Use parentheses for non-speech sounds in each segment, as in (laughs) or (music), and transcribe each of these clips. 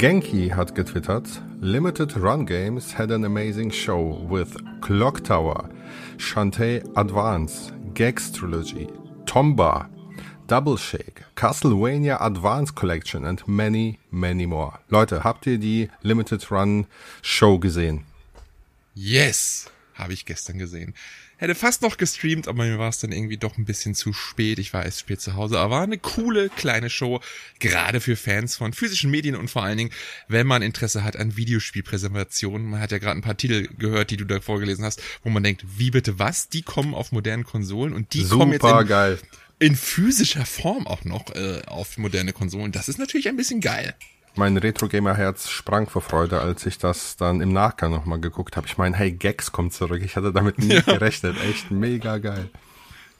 Genki hat getwittert, Limited Run Games had an amazing show with Clock Tower, Shantae Advance, Gex Trilogy, Tomba, Double Shake, Castlevania Advance Collection and many, many more. Leute, habt ihr die Limited Run Show gesehen? Yes, habe ich gestern gesehen. Hätte fast noch gestreamt, aber mir war es dann irgendwie doch ein bisschen zu spät. Ich war erst spät zu Hause, aber war eine coole kleine Show, gerade für Fans von physischen Medien und vor allen Dingen, wenn man Interesse hat an Videospielpräsentationen. Man hat ja gerade ein paar Titel gehört, die du da vorgelesen hast, wo man denkt, wie bitte was? Die kommen auf modernen Konsolen und die Super kommen jetzt in, geil. in physischer Form auch noch äh, auf moderne Konsolen. Das ist natürlich ein bisschen geil. Mein Retro-Gamer-Herz sprang vor Freude, als ich das dann im Nachgang nochmal geguckt habe. Ich meine, hey, Gex kommt zurück. Ich hatte damit nie (laughs) Ja. gerechnet. Echt mega geil.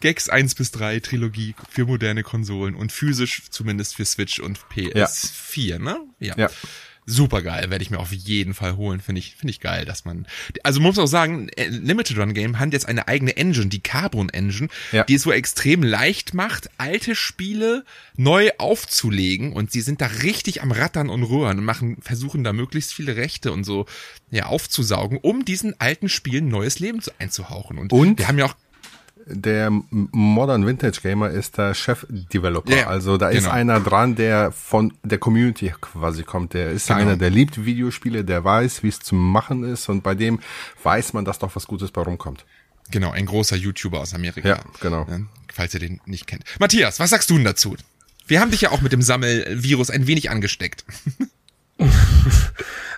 Gex 1 bis 3 Trilogie für moderne Konsolen und physisch zumindest für Switch und PS4, ne? Ja. Super geil, werde ich mir auf jeden Fall holen. Finde ich, finde ich geil, dass man. Also man muss auch sagen, äh, Limited Run Game hat jetzt eine eigene Engine, die Carbon Engine, Ja. die es so extrem leicht macht, alte Spiele neu aufzulegen und sie sind da richtig am Rattern und Rühren und machen, versuchen da möglichst viele Rechte und so ja aufzusaugen, um diesen alten Spielen neues Leben zu- einzuhauchen. Und, Und? wir haben ja auch Der Modern Vintage Gamer ist der Chef-Developer. Ja, also da ist genau. einer dran, der von der Community quasi kommt. Der ist Genau. einer, der liebt Videospiele, der weiß, wie es zu machen ist und bei dem weiß man, dass doch was Gutes bei rumkommt. Genau, ein großer YouTuber aus Amerika. Ja, genau. Ja, falls ihr den nicht kennt. Matthias, was sagst du denn dazu? Wir haben dich ja auch mit dem Sammelvirus ein wenig angesteckt. (laughs)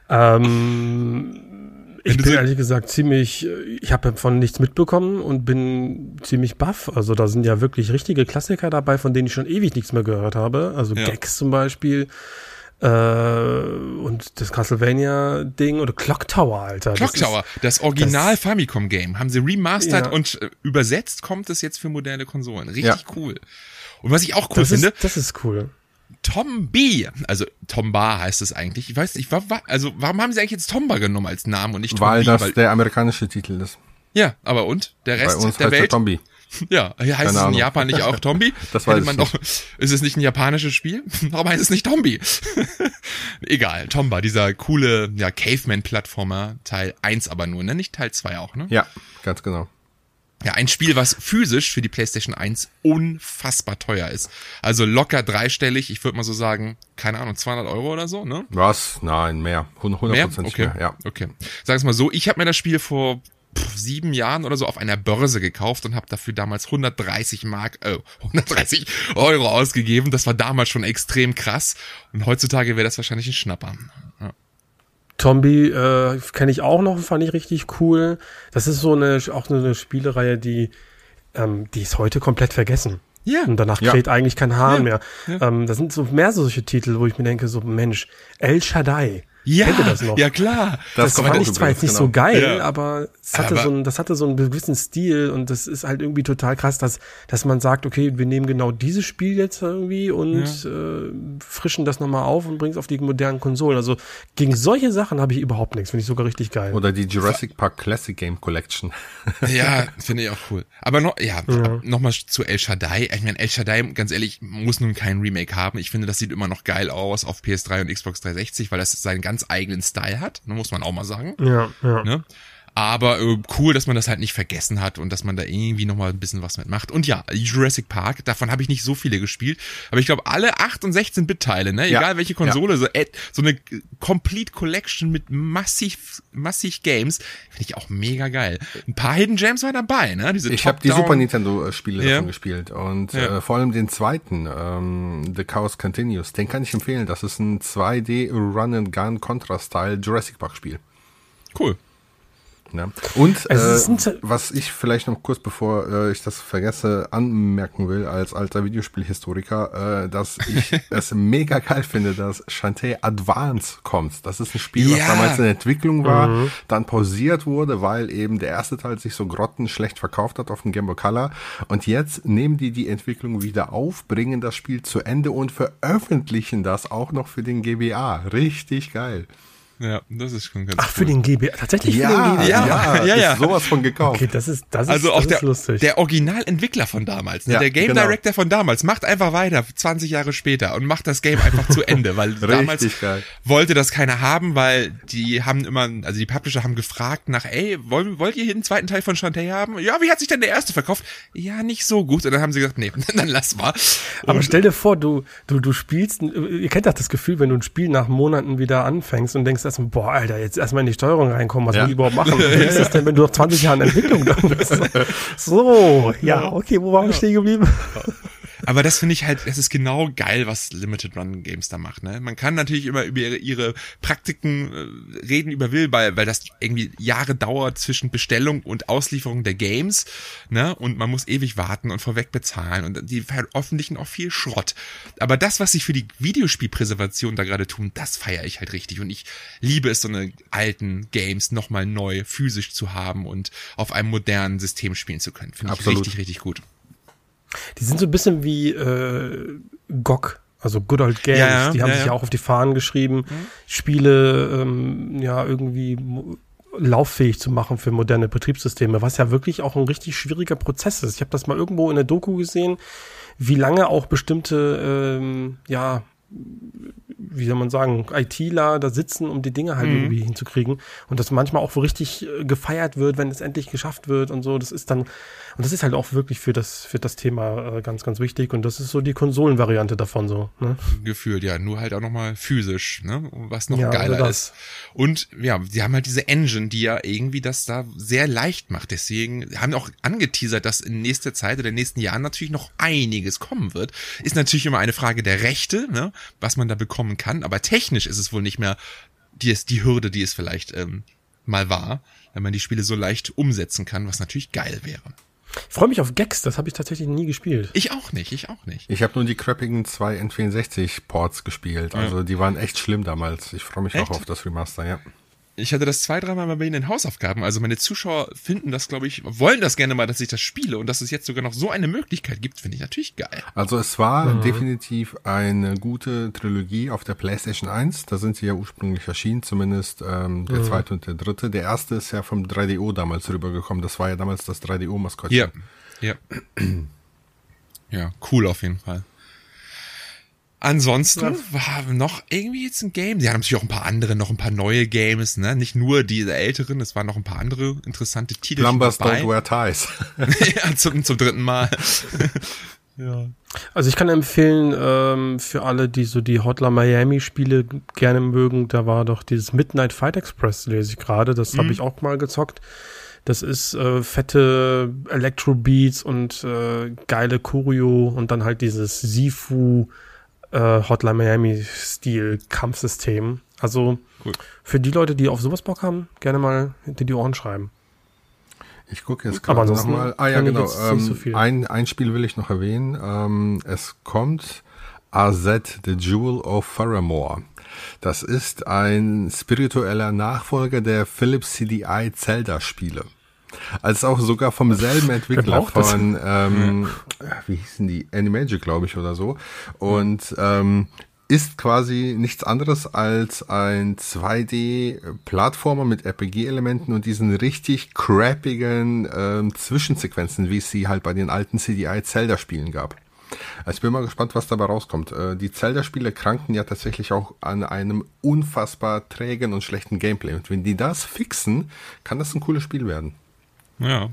Ähm, ich bin so- ehrlich gesagt ziemlich, ich habe von nichts mitbekommen und bin ziemlich baff. Also da sind ja wirklich richtige Klassiker dabei, von denen ich schon ewig nichts mehr gehört habe. Also Ja. Gex zum Beispiel äh, und das Castlevania-Ding oder Clock Tower, Alter. Clock Tower, das Original das- Famicom Game, haben sie remastert Ja. und äh, übersetzt kommt es jetzt für moderne Konsolen. Richtig Ja. cool. Und was ich auch cool Das finde, ist, das ist cool. Tom B, also Tomba heißt es eigentlich. Ich weiß nicht, wa- wa- also warum haben sie eigentlich jetzt Tomba genommen als Namen und nicht Tom Weil das der amerikanische Titel ist. ja, aber und der Bei Rest uns der heißt Welt? Tombi. (laughs) Ja, hier heißt Keine es in Ahnung. Japan nicht auch Tombi? (laughs) Das Hätte weiß man ich doch. Ist es nicht ein japanisches Spiel? (laughs) Warum heißt es nicht Tombi? Egal, Tomba, dieser coole ja, Caveman-Plattformer, Teil 1 aber nur, ne? Nicht Teil 2 auch, ne? Ja, ganz genau. Ja, ein Spiel, was physisch für die PlayStation 1 unfassbar teuer ist. Also locker dreistellig, ich würde mal so sagen, keine Ahnung, 200 Euro oder so, ne? Was? Nein, mehr. 100 Mehr? Okay. mehr. Ja. okay. Sag es mal so, ich habe mir das Spiel vor pff, sieben Jahren oder so auf einer Börse gekauft und habe dafür damals 130 Mark, äh, 130 Euro ausgegeben. Das war damals schon extrem krass. Und heutzutage wäre das wahrscheinlich ein Schnapper. Ja. Tombi äh, kenne ich auch noch, fand ich richtig cool. Das ist so eine auch so eine Spielereihe, die ähm, die ist heute komplett vergessen. Ja. Und danach Ja. kräht eigentlich kein Hahn Ja. mehr. Ähm, das sind so mehr solche Titel, wo ich mir denke, so Mensch, El Shaddai. Ja, Kennt ihr das noch? ja klar. Das Das fand ich zwar jetzt nicht genau. so geil, Ja. aber es hatte Aber- so ein, das hatte so einen gewissen Stil und das ist halt irgendwie total krass, dass, dass man sagt, okay, wir nehmen genau dieses Spiel jetzt irgendwie und äh, frischen das nochmal auf und bringen es auf die modernen Konsolen. Also gegen solche Sachen habe ich überhaupt nichts, finde ich sogar richtig geil. Oder die Jurassic Park Classic Game Collection. (laughs) Ja, finde ich auch cool. Aber noch, ja, Ja. nochmal zu El Shaddai. Ich meine, El Shaddai, ganz ehrlich, muss nun kein Remake haben. Ich finde, das sieht immer noch geil aus auf PS3 und Xbox 360, weil das seinen ganz eigenen Style hat, ne, muss man auch mal sagen. ja, ja. Ne? Aber äh, cool, dass man das halt nicht vergessen hat und dass man da irgendwie nochmal ein bisschen was mitmacht. Und ja, Jurassic Park, davon habe ich nicht so viele gespielt. Aber ich glaube, alle 8 und 16 Bit-Teile, ne? Ja. egal welche Konsole, so, äh, so eine Complete Collection mit massiv, massig Games, finde ich auch mega geil. Ein paar Hidden Gems waren dabei, ne? Diese Ich habe die Super Nintendo-Spiele Ja. davon gespielt und Ja. äh, vor allem den zweiten, ähm, The Chaos Continues, den kann ich empfehlen. Das ist ein 2D Run-and-Gun Contra-Style Jurassic Park-Spiel. Cool. Ne? Und Also äh, was ich vielleicht noch kurz bevor äh, ich das vergesse anmerken will als alter Videospielhistoriker, äh, dass ich (laughs) es mega geil finde, dass Shantae Advance kommt. Das ist ein Spiel, was Ja. damals in Entwicklung war, dann pausiert wurde, weil eben der erste Teil sich so grottenschlecht verkauft hat auf dem Game Boy Color. Und jetzt nehmen die die Entwicklung wieder auf, bringen das Spiel zu Ende und veröffentlichen das auch noch für den GBA. Richtig geil. Ja, das ist schon ganz Ach, für den GB. Tatsächlich Ja, für den GB. Ja, ja, ja, ja. Ist sowas von gekauft. Okay, das ist, das ist, Also das auch ist der, lustig. der Originalentwickler von damals, ne? Ja, der Game genau. Director von damals, macht einfach weiter, 20 Jahre später und macht das Game einfach zu Ende, weil (laughs) (laughs) damals geil. wollte das keiner haben, weil die haben immer, also die Publisher haben gefragt nach, ey, wollen, wollt ihr hier den zweiten Teil von Shantae haben? Ja, wie hat sich denn der erste verkauft? Ja, nicht so gut. Und dann haben sie gesagt, nee, (laughs) dann lass mal. Aber Und- stell dir vor, du, du, du spielst, ihr kennt doch das Gefühl, wenn du ein Spiel nach Monaten wieder anfängst und denkst erstmal, boah, Alter, jetzt erstmal in die Steuerung reinkommen, was Ja. will ich überhaupt machen? (laughs) Wie ist das denn, wenn du nach 20 Jahren Entwicklung da bist? (laughs) So, ja, okay, wo waren wir stehen geblieben? Aber das finde ich halt, das ist genau geil, was Limited Run Games da macht. Ne? Man kann natürlich immer über ihre, ihre Praktiken äh, reden über will, weil, weil das irgendwie Jahre dauert zwischen Bestellung und Auslieferung der Games. Ne? Und man muss ewig warten und vorweg bezahlen. Und die veröffentlichen auch viel Schrott. Aber das, was sie für die Videospielpräservation da gerade tun, das feiere ich halt richtig. Und ich liebe es, so eine alten Games nochmal neu physisch zu haben und auf einem modernen System spielen zu können. Finde ich richtig, richtig gut. Die sind so ein bisschen wie äh, GOG, also Good Old Games. Ja, die haben ja, sich ja. auch auf die Fahnen geschrieben, Spiele ähm, ja irgendwie lauffähig zu machen für moderne Betriebssysteme, was ja wirklich auch ein richtig schwieriger Prozess ist. Ich habe das mal irgendwo in der Doku gesehen, wie lange auch bestimmte ähm, ja wie soll man sagen, ITler da sitzen, um die Dinge halt Mhm. irgendwie hinzukriegen. Und das manchmal auch so richtig äh, gefeiert wird, wenn es endlich geschafft wird und so. Das ist dann, und das ist halt auch wirklich für das, für das Thema äh, ganz, ganz wichtig. Und das ist so die Konsolenvariante davon so. Ne? gefühlt, ja, nur halt auch nochmal physisch, ne? Was noch Ja, geiler also ist. Und ja, sie haben halt diese Engine, die ja irgendwie das da sehr leicht macht. Deswegen haben auch angeteasert, dass in nächster Zeit oder in den nächsten Jahren natürlich noch einiges kommen wird. Ist natürlich immer eine Frage der Rechte, ne? Was man da bekommen kann. Aber technisch ist es wohl nicht mehr die, ist die Hürde, die es vielleicht ähm, mal war, wenn man die Spiele so leicht umsetzen kann, was natürlich geil wäre. Ich freue mich auf Gex, das habe ich tatsächlich nie gespielt. Ich auch nicht, ich auch nicht. Ich habe nur die crappigen zwei N64-Ports gespielt. Also die waren echt schlimm damals. Ich freue mich Echt? auch auf das Remaster, ja. Ich hatte das zwei, dreimal mal bei Ihnen in Hausaufgaben. Also meine Zuschauer finden das, glaube ich, wollen das gerne mal, dass ich das spiele. Und dass es jetzt sogar noch so eine Möglichkeit gibt, finde ich natürlich geil. Also es war definitiv eine gute Trilogie auf der PlayStation 1. Da sind sie ja ursprünglich erschienen, zumindest ähm, der zweite und der dritte. Der erste ist ja vom 3DO damals rübergekommen. Das war ja damals das 3DO-Maskottchen. Ja. Ja. Ja, cool auf jeden Fall. Ansonsten war noch irgendwie jetzt ein Game. Sie haben natürlich auch ein paar andere, noch ein paar neue Games, ne? Nicht nur diese älteren, es waren noch ein paar andere interessante Titel Plumbers dabei. Don't Wear Ties. (laughs) ja, zum, zum dritten Mal. (laughs) ja. Also ich kann empfehlen, ähm, für alle, die so die Hotline Miami Spiele gerne mögen, da war doch dieses Midnight Fight Express, lese ich gerade. Das habe ich auch mal gezockt. Das ist äh, fette Electro-Beats und äh, geile Choreo und dann halt dieses Sifu äh, Hotline Miami-Stil Kampfsystem. Also Cool. für die Leute, die auf sowas Bock haben, gerne mal hinter die Ohren schreiben. Ich gucke jetzt gerade nochmal. Ah ja, genau. Ähm, so viel. ein, ein Spiel will ich noch erwähnen. Ähm, es kommt AZ, The Jewel of Faramore. Das ist ein spiritueller Nachfolger der Philips CDI Zelda-Spiele. Als auch sogar vom selben Entwickler von, ähm, wie hießen die? Animagic, glaube ich, oder so. Und ähm, ist quasi nichts anderes als ein 2D-Plattformer mit RPG-Elementen und diesen richtig crappigen ähm, Zwischensequenzen, wie es sie halt bei den alten CDI-Zelda-Spielen gab. Also ich bin mal gespannt, was dabei rauskommt. Äh, Die Zelda-Spiele kranken ja tatsächlich auch an einem unfassbar trägen und schlechten Gameplay. Und wenn die das fixen, kann das ein cooles Spiel werden. Ja.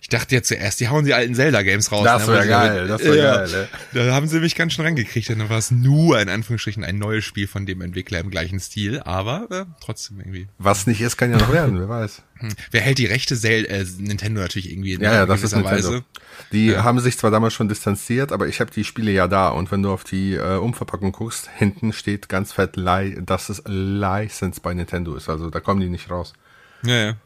Ich dachte ja zuerst, die hauen die alten Zelda-Games raus. Das ne? wär Weil sie geil, das wär ja, geil, ne? Da haben sie mich ganz schön rangekriegt, denn dann war es nur in Anführungsstrichen ein neues Spiel von dem Entwickler im gleichen Stil, aber äh, trotzdem irgendwie. Was nicht ist, kann ja noch werden, wer weiß. (laughs) Hm. Wer hält die Rechte? Zel äh, Nintendo natürlich irgendwie in Ja, ja, das ist Nintendo. Weise. Die haben sich zwar damals schon distanziert, aber ich habe die Spiele ja da und wenn du auf die äh, Umverpackung guckst, hinten steht ganz fett, dass es License bei Nintendo ist. Also da kommen die nicht raus. Ja, ja.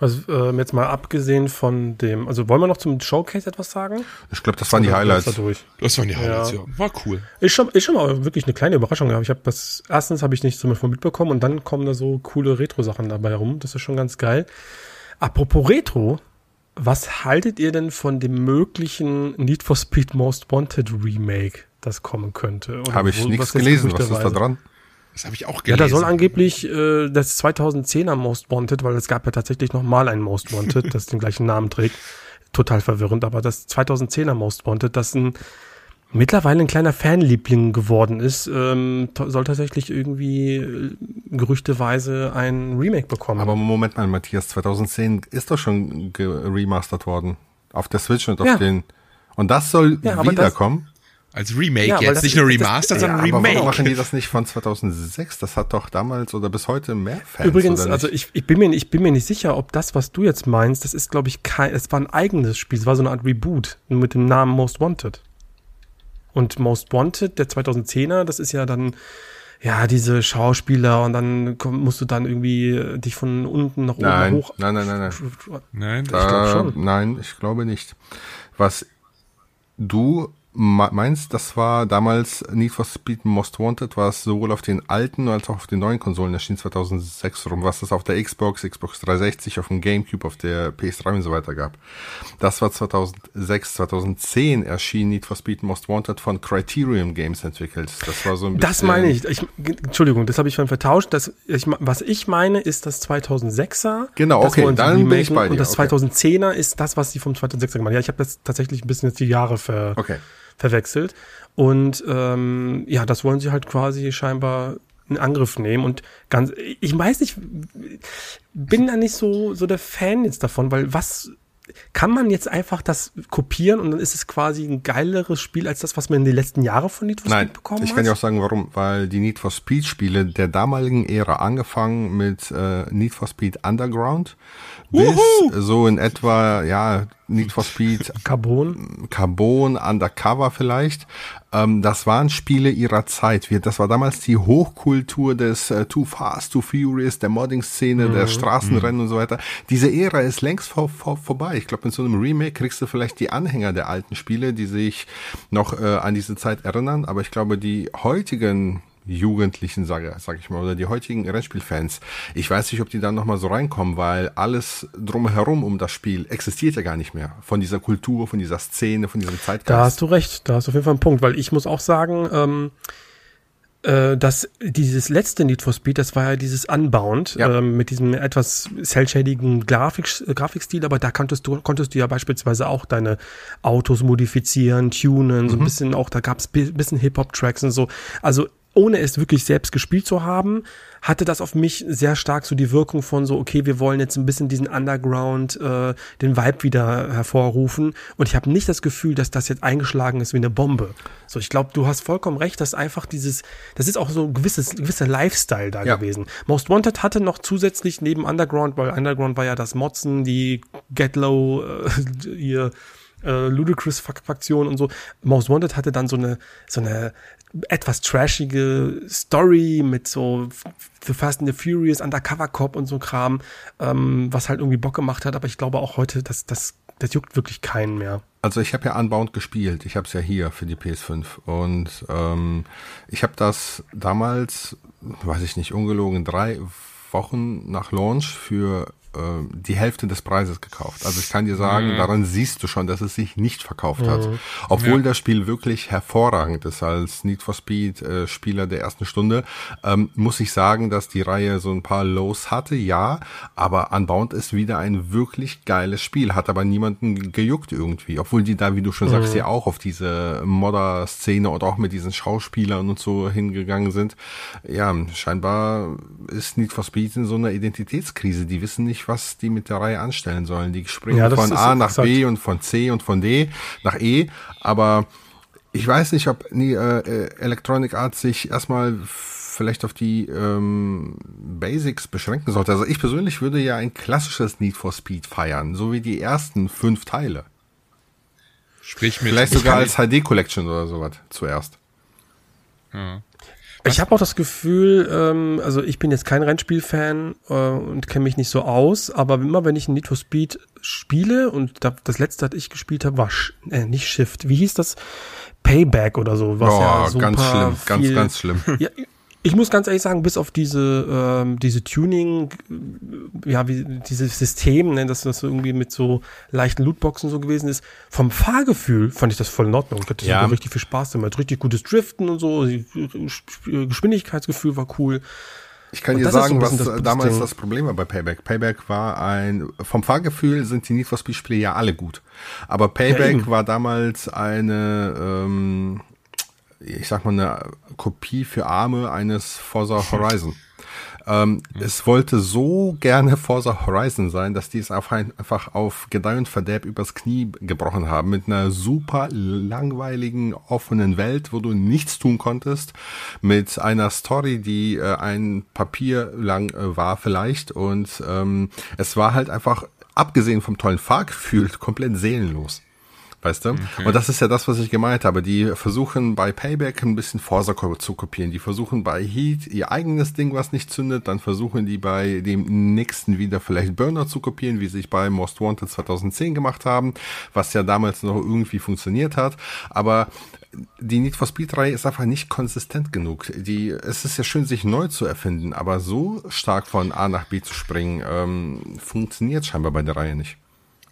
Also ähm, jetzt mal abgesehen von dem, also wollen wir noch zum Showcase etwas sagen? Ich glaube, das waren die Highlights. da durch? Das waren die Highlights, ja. Ja. War cool. Ist schon, ist schon mal wirklich eine kleine Überraschung gehabt. Ich habe das, erstens habe ich nichts davon mitbekommen und dann kommen da so coole Retro-Sachen dabei rum. Das ist schon ganz geil. Apropos Retro, was haltet ihr denn von dem möglichen Need for Speed Most Wanted Remake, das kommen könnte? Oder Habe ich nichts was gelesen. Was ist da dran? Das habe ich auch Ja, gelesen. da soll angeblich äh, das 2010er Most Wanted, weil es gab ja tatsächlich noch mal ein Most Wanted, (laughs) das den gleichen Namen trägt. Total verwirrend, aber das 2010er Most Wanted, das ein mittlerweile ein kleiner Fanliebling geworden ist, ähm, soll tatsächlich irgendwie äh, gerüchteweise ein Remake bekommen. Aber Moment mal, Matthias, 2010 ist doch schon geremastert worden. Auf der Switch und auf Ja. den. Und das soll Ja, wiederkommen. Als Remake Ja, jetzt. das- Nicht nur das- Remastered, ja, sondern aber warum Remake. machen die das nicht von 2006? Das hat doch damals oder bis heute mehr Fans. Übrigens, oder nicht? also ich, ich, bin mir, ich bin mir nicht sicher, ob das, was du jetzt meinst, das ist, glaube ich, kein, es war ein eigenes Spiel, es war so eine Art Reboot mit dem Namen Most Wanted. Und Most Wanted, der 2010er, das ist ja dann, ja, diese Schauspieler und dann komm, musst du dann irgendwie äh, dich von unten nach oben nein, hoch. nein, nein, nein, nein. Nein, glaub Äh, schon. Nein, ich glaube nicht. Was du me- meinst, das war damals Need for Speed Most Wanted, was sowohl auf den alten als auch auf den neuen Konsolen erschien 2006 rum, was es auf der Xbox, Xbox 360, auf dem Gamecube, auf der PS3 und so weiter gab. Das war 2006, 2010 erschien Need for Speed Most Wanted von Criterion Games entwickelt. Das war so ein bisschen... Das meine ich. ich Entschuldigung, das habe ich schon vertauscht. Das, ich, was ich meine, ist das 2006er. Genau, okay, dann bin ich bei dir, Und das okay. 2010er ist das, was sie vom 2006er gemacht haben. Ja, ich habe das tatsächlich ein bisschen jetzt die Jahre ver, Okay. Verwechselt. Und ähm, ja, das wollen sie halt quasi scheinbar in Angriff nehmen. Und ganz, ich weiß nicht, bin da nicht so, so der Fan jetzt davon, weil was kann man jetzt einfach das kopieren und dann ist es quasi ein geileres Spiel als das, was man in den letzten Jahren von Need for Nein, Speed bekommen ich hat? kann dir auch sagen, warum. Weil die Need for Speed Spiele der damaligen Ära angefangen mit äh, Need for Speed Underground bis so in etwa, ja, Need for Speed Carbon. Carbon, Undercover vielleicht. Ähm, das waren Spiele ihrer Zeit. Wir, das war damals die Hochkultur des äh, Too Fast, Too Furious, der Modding-Szene, der Straßenrennen und so weiter. Diese Ära ist längst vor, vor, vorbei. Ich glaube, mit so einem Remake kriegst du vielleicht die Anhänger der alten Spiele, die sich noch äh, an diese Zeit erinnern. Aber ich glaube, die heutigen Jugendlichen, sage sag ich mal, oder die heutigen Rennspielfans, ich weiß nicht, ob die dann nochmal so reinkommen, weil alles drumherum um das Spiel existiert ja gar nicht mehr. Von dieser Kultur, von dieser Szene, von diesem Zeitgeist. Da hast du recht, da hast du auf jeden Fall einen Punkt, weil ich muss auch sagen, ähm, äh, dass dieses letzte Need for Speed, das war ja dieses Unbound Ja. ähm, mit diesem etwas cell-shadigen Grafik, äh, Grafikstil, aber da konntest du, konntest du ja beispielsweise auch deine Autos modifizieren, tunen, so ein bisschen auch, da gab es bi bisschen Hip-Hop-Tracks und so. Also ohne es wirklich selbst gespielt zu haben, hatte das auf mich sehr stark so die Wirkung von so, okay, wir wollen jetzt ein bisschen diesen Underground, äh, den Vibe wieder hervorrufen. Und ich habe nicht das Gefühl, dass das jetzt eingeschlagen ist wie eine Bombe. So, ich glaube, du hast vollkommen recht, dass einfach dieses, das ist auch so ein gewisses, gewisser Lifestyle da Ja. gewesen. Most Wanted hatte noch zusätzlich neben Underground, weil Underground war ja das Motzen, die Get Low, äh, (laughs) ihr äh, Ludicrous-Fraktion und so. Most Wanted hatte dann so eine, so eine etwas trashige Story mit so The Fast and the Furious, Undercover Cop und so Kram, ähm, was halt irgendwie Bock gemacht hat. Aber ich glaube auch heute, dass das, das juckt wirklich keinen mehr. Also ich habe ja Unbound gespielt. Ich habe es ja hier für die PS5 und ähm, ich habe das damals, weiß ich nicht, ungelogen drei Wochen nach Launch für die Hälfte des Preises gekauft. Also ich kann dir sagen, daran siehst du schon, dass es sich nicht verkauft hat. Obwohl das Spiel wirklich hervorragend ist als Need for Speed äh, Spieler der ersten Stunde, ähm, muss ich sagen, dass die Reihe so ein paar Lows hatte, ja, aber Unbound ist wieder ein wirklich geiles Spiel, hat aber niemanden gejuckt irgendwie, obwohl die da, wie du schon sagst, ja auch auf diese Modder-Szene und auch mit diesen Schauspielern und so hingegangen sind. Ja, scheinbar ist Need for Speed in so einer Identitätskrise. Die wissen nicht, was die mit der Reihe anstellen sollen. Die springen Ja, von A nach exakt. B und von C und von D nach E, aber ich weiß nicht, ob nie, äh, äh, Electronic Arts sich erstmal vielleicht auf die ähm, Basics beschränken sollte. Also ich persönlich würde ja ein klassisches Need for Speed feiern, so wie die ersten fünf Teile. Sprich mit. Vielleicht sogar als HD Collection oder sowas zuerst. Ja. Ich habe auch das Gefühl, ähm, also ich bin jetzt kein Rennspiel-Fan äh, und kenne mich nicht so aus, aber immer wenn ich ein Need for Speed spiele und da, das letzte, das ich gespielt habe, war Sh äh, nicht Shift. Wie hieß das? Payback oder so. Was Oh, ja super ganz schlimm, ganz, viel, ganz schlimm. (laughs) Ja, Ich muss ganz ehrlich sagen, bis auf diese, ähm, diese Tuning, ja, wie dieses System, ne, dass das irgendwie mit so leichten Lootboxen so gewesen ist, vom Fahrgefühl fand ich das voll in Ordnung. Ich hatte Ja. richtig viel Spaß damit. Richtig gutes Driften und so, Geschwindigkeitsgefühl war cool. Ich kann Und dir sagen, was das damals Ding. das Problem war bei Payback. Payback war ein, vom Fahrgefühl sind die Need for Speed Spiele ja alle gut. Aber Payback eben. war damals eine, ähm, ich sag mal, eine Kopie für Arme eines Forza Horizon. (laughs) Ähm, Es wollte so gerne Forza Horizon sein, dass die es einfach auf Gedeih und Verderb übers Knie gebrochen haben mit einer super langweiligen offenen Welt, wo du nichts tun konntest, mit einer Story, die äh, ein Papier lang äh, war vielleicht und ähm, es war halt einfach abgesehen vom tollen Fahrgefühl komplett seelenlos. Weißt du? Und das ist ja das, was ich gemeint habe. Die versuchen bei Payback ein bisschen Forza ko- zu kopieren. Die versuchen bei Heat ihr eigenes Ding, was nicht zündet. Dann versuchen die bei dem nächsten wieder vielleicht Burner zu kopieren, wie sie sich bei Most Wanted 2010 gemacht haben, was ja damals noch irgendwie funktioniert hat. Aber die Need for Speed Reihe ist einfach nicht konsistent genug. Die, es ist ja schön, sich neu zu erfinden, aber so stark von A nach B zu springen, ähm, funktioniert scheinbar bei der Reihe nicht.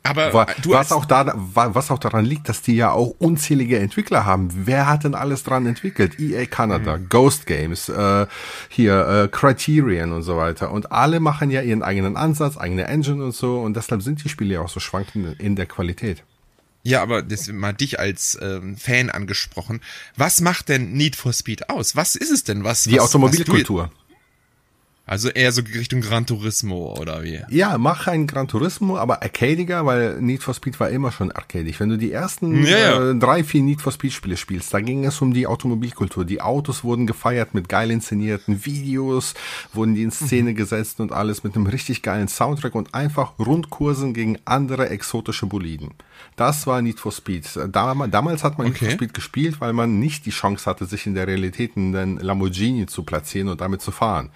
Aber Wa- du was auch da, wa- was auch daran liegt, dass die ja auch unzählige Entwickler haben. Wer hat denn alles dran entwickelt? EA Canada, Mhm. Ghost Games, äh, hier äh, Criterion und so weiter. Und alle machen ja ihren eigenen Ansatz, eigene Engine und so. Und deshalb sind die Spiele ja auch so schwankend in der Qualität. ja, aber das mal dich als ähm, Fan angesprochen. Was macht denn Need for Speed aus? Was ist es denn? Was Die was, Automobilkultur. Was also eher so Richtung Gran Turismo oder wie? Ja, mach ein Gran Turismo, aber arcadiger, weil Need for Speed war immer schon arcadig. Wenn du die ersten Ja, ja. Äh, drei, vier Need for Speed Spiele spielst, da ging es um die Automobilkultur. Die Autos wurden gefeiert mit geil inszenierten Videos, wurden die in Szene gesetzt und alles mit einem richtig geilen Soundtrack und einfach Rundkursen gegen andere exotische Boliden. Das war Need for Speed. Dam damals hat man Need Okay. for Speed gespielt, weil man nicht die Chance hatte, sich in der Realität in den Lamborghini zu platzieren und damit zu fahren.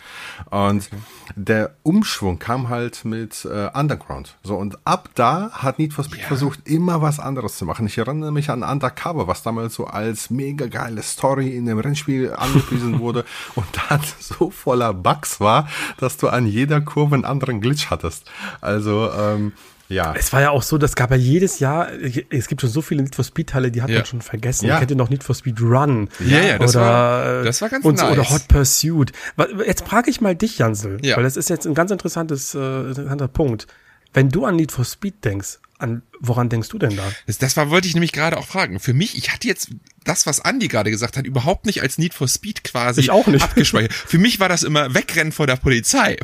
Und der Umschwung kam halt mit äh, Underground. So und ab da hat Need for Speed Ja. versucht, immer was anderes zu machen. Ich erinnere mich an Undercover, was damals so als mega geile Story in dem Rennspiel angepriesen (laughs) wurde und dann so voller Bugs war, dass du an jeder Kurve einen anderen Glitch hattest. Also ähm, ja. Es war ja auch so, das gab ja jedes Jahr, es gibt schon so viele Need for Speed Teile, die hat Ja. man schon vergessen. Ja. Ich hätte noch Need for Speed Run. Ja, ja, das oder, war- das war ganz und nice. Oder Hot Pursuit. Jetzt frage ich mal dich, Jansel, Ja. weil das ist jetzt ein ganz interessantes, äh, interessanter Punkt. Wenn du an Need for Speed denkst, an woran denkst du denn da? Das, das war, wollte ich nämlich gerade auch fragen. Für mich, ich hatte jetzt das, was Andy gerade gesagt hat, überhaupt nicht als Need for Speed quasi Ich auch nicht. abgespeichert. Für mich war das immer Wegrennen vor der Polizei.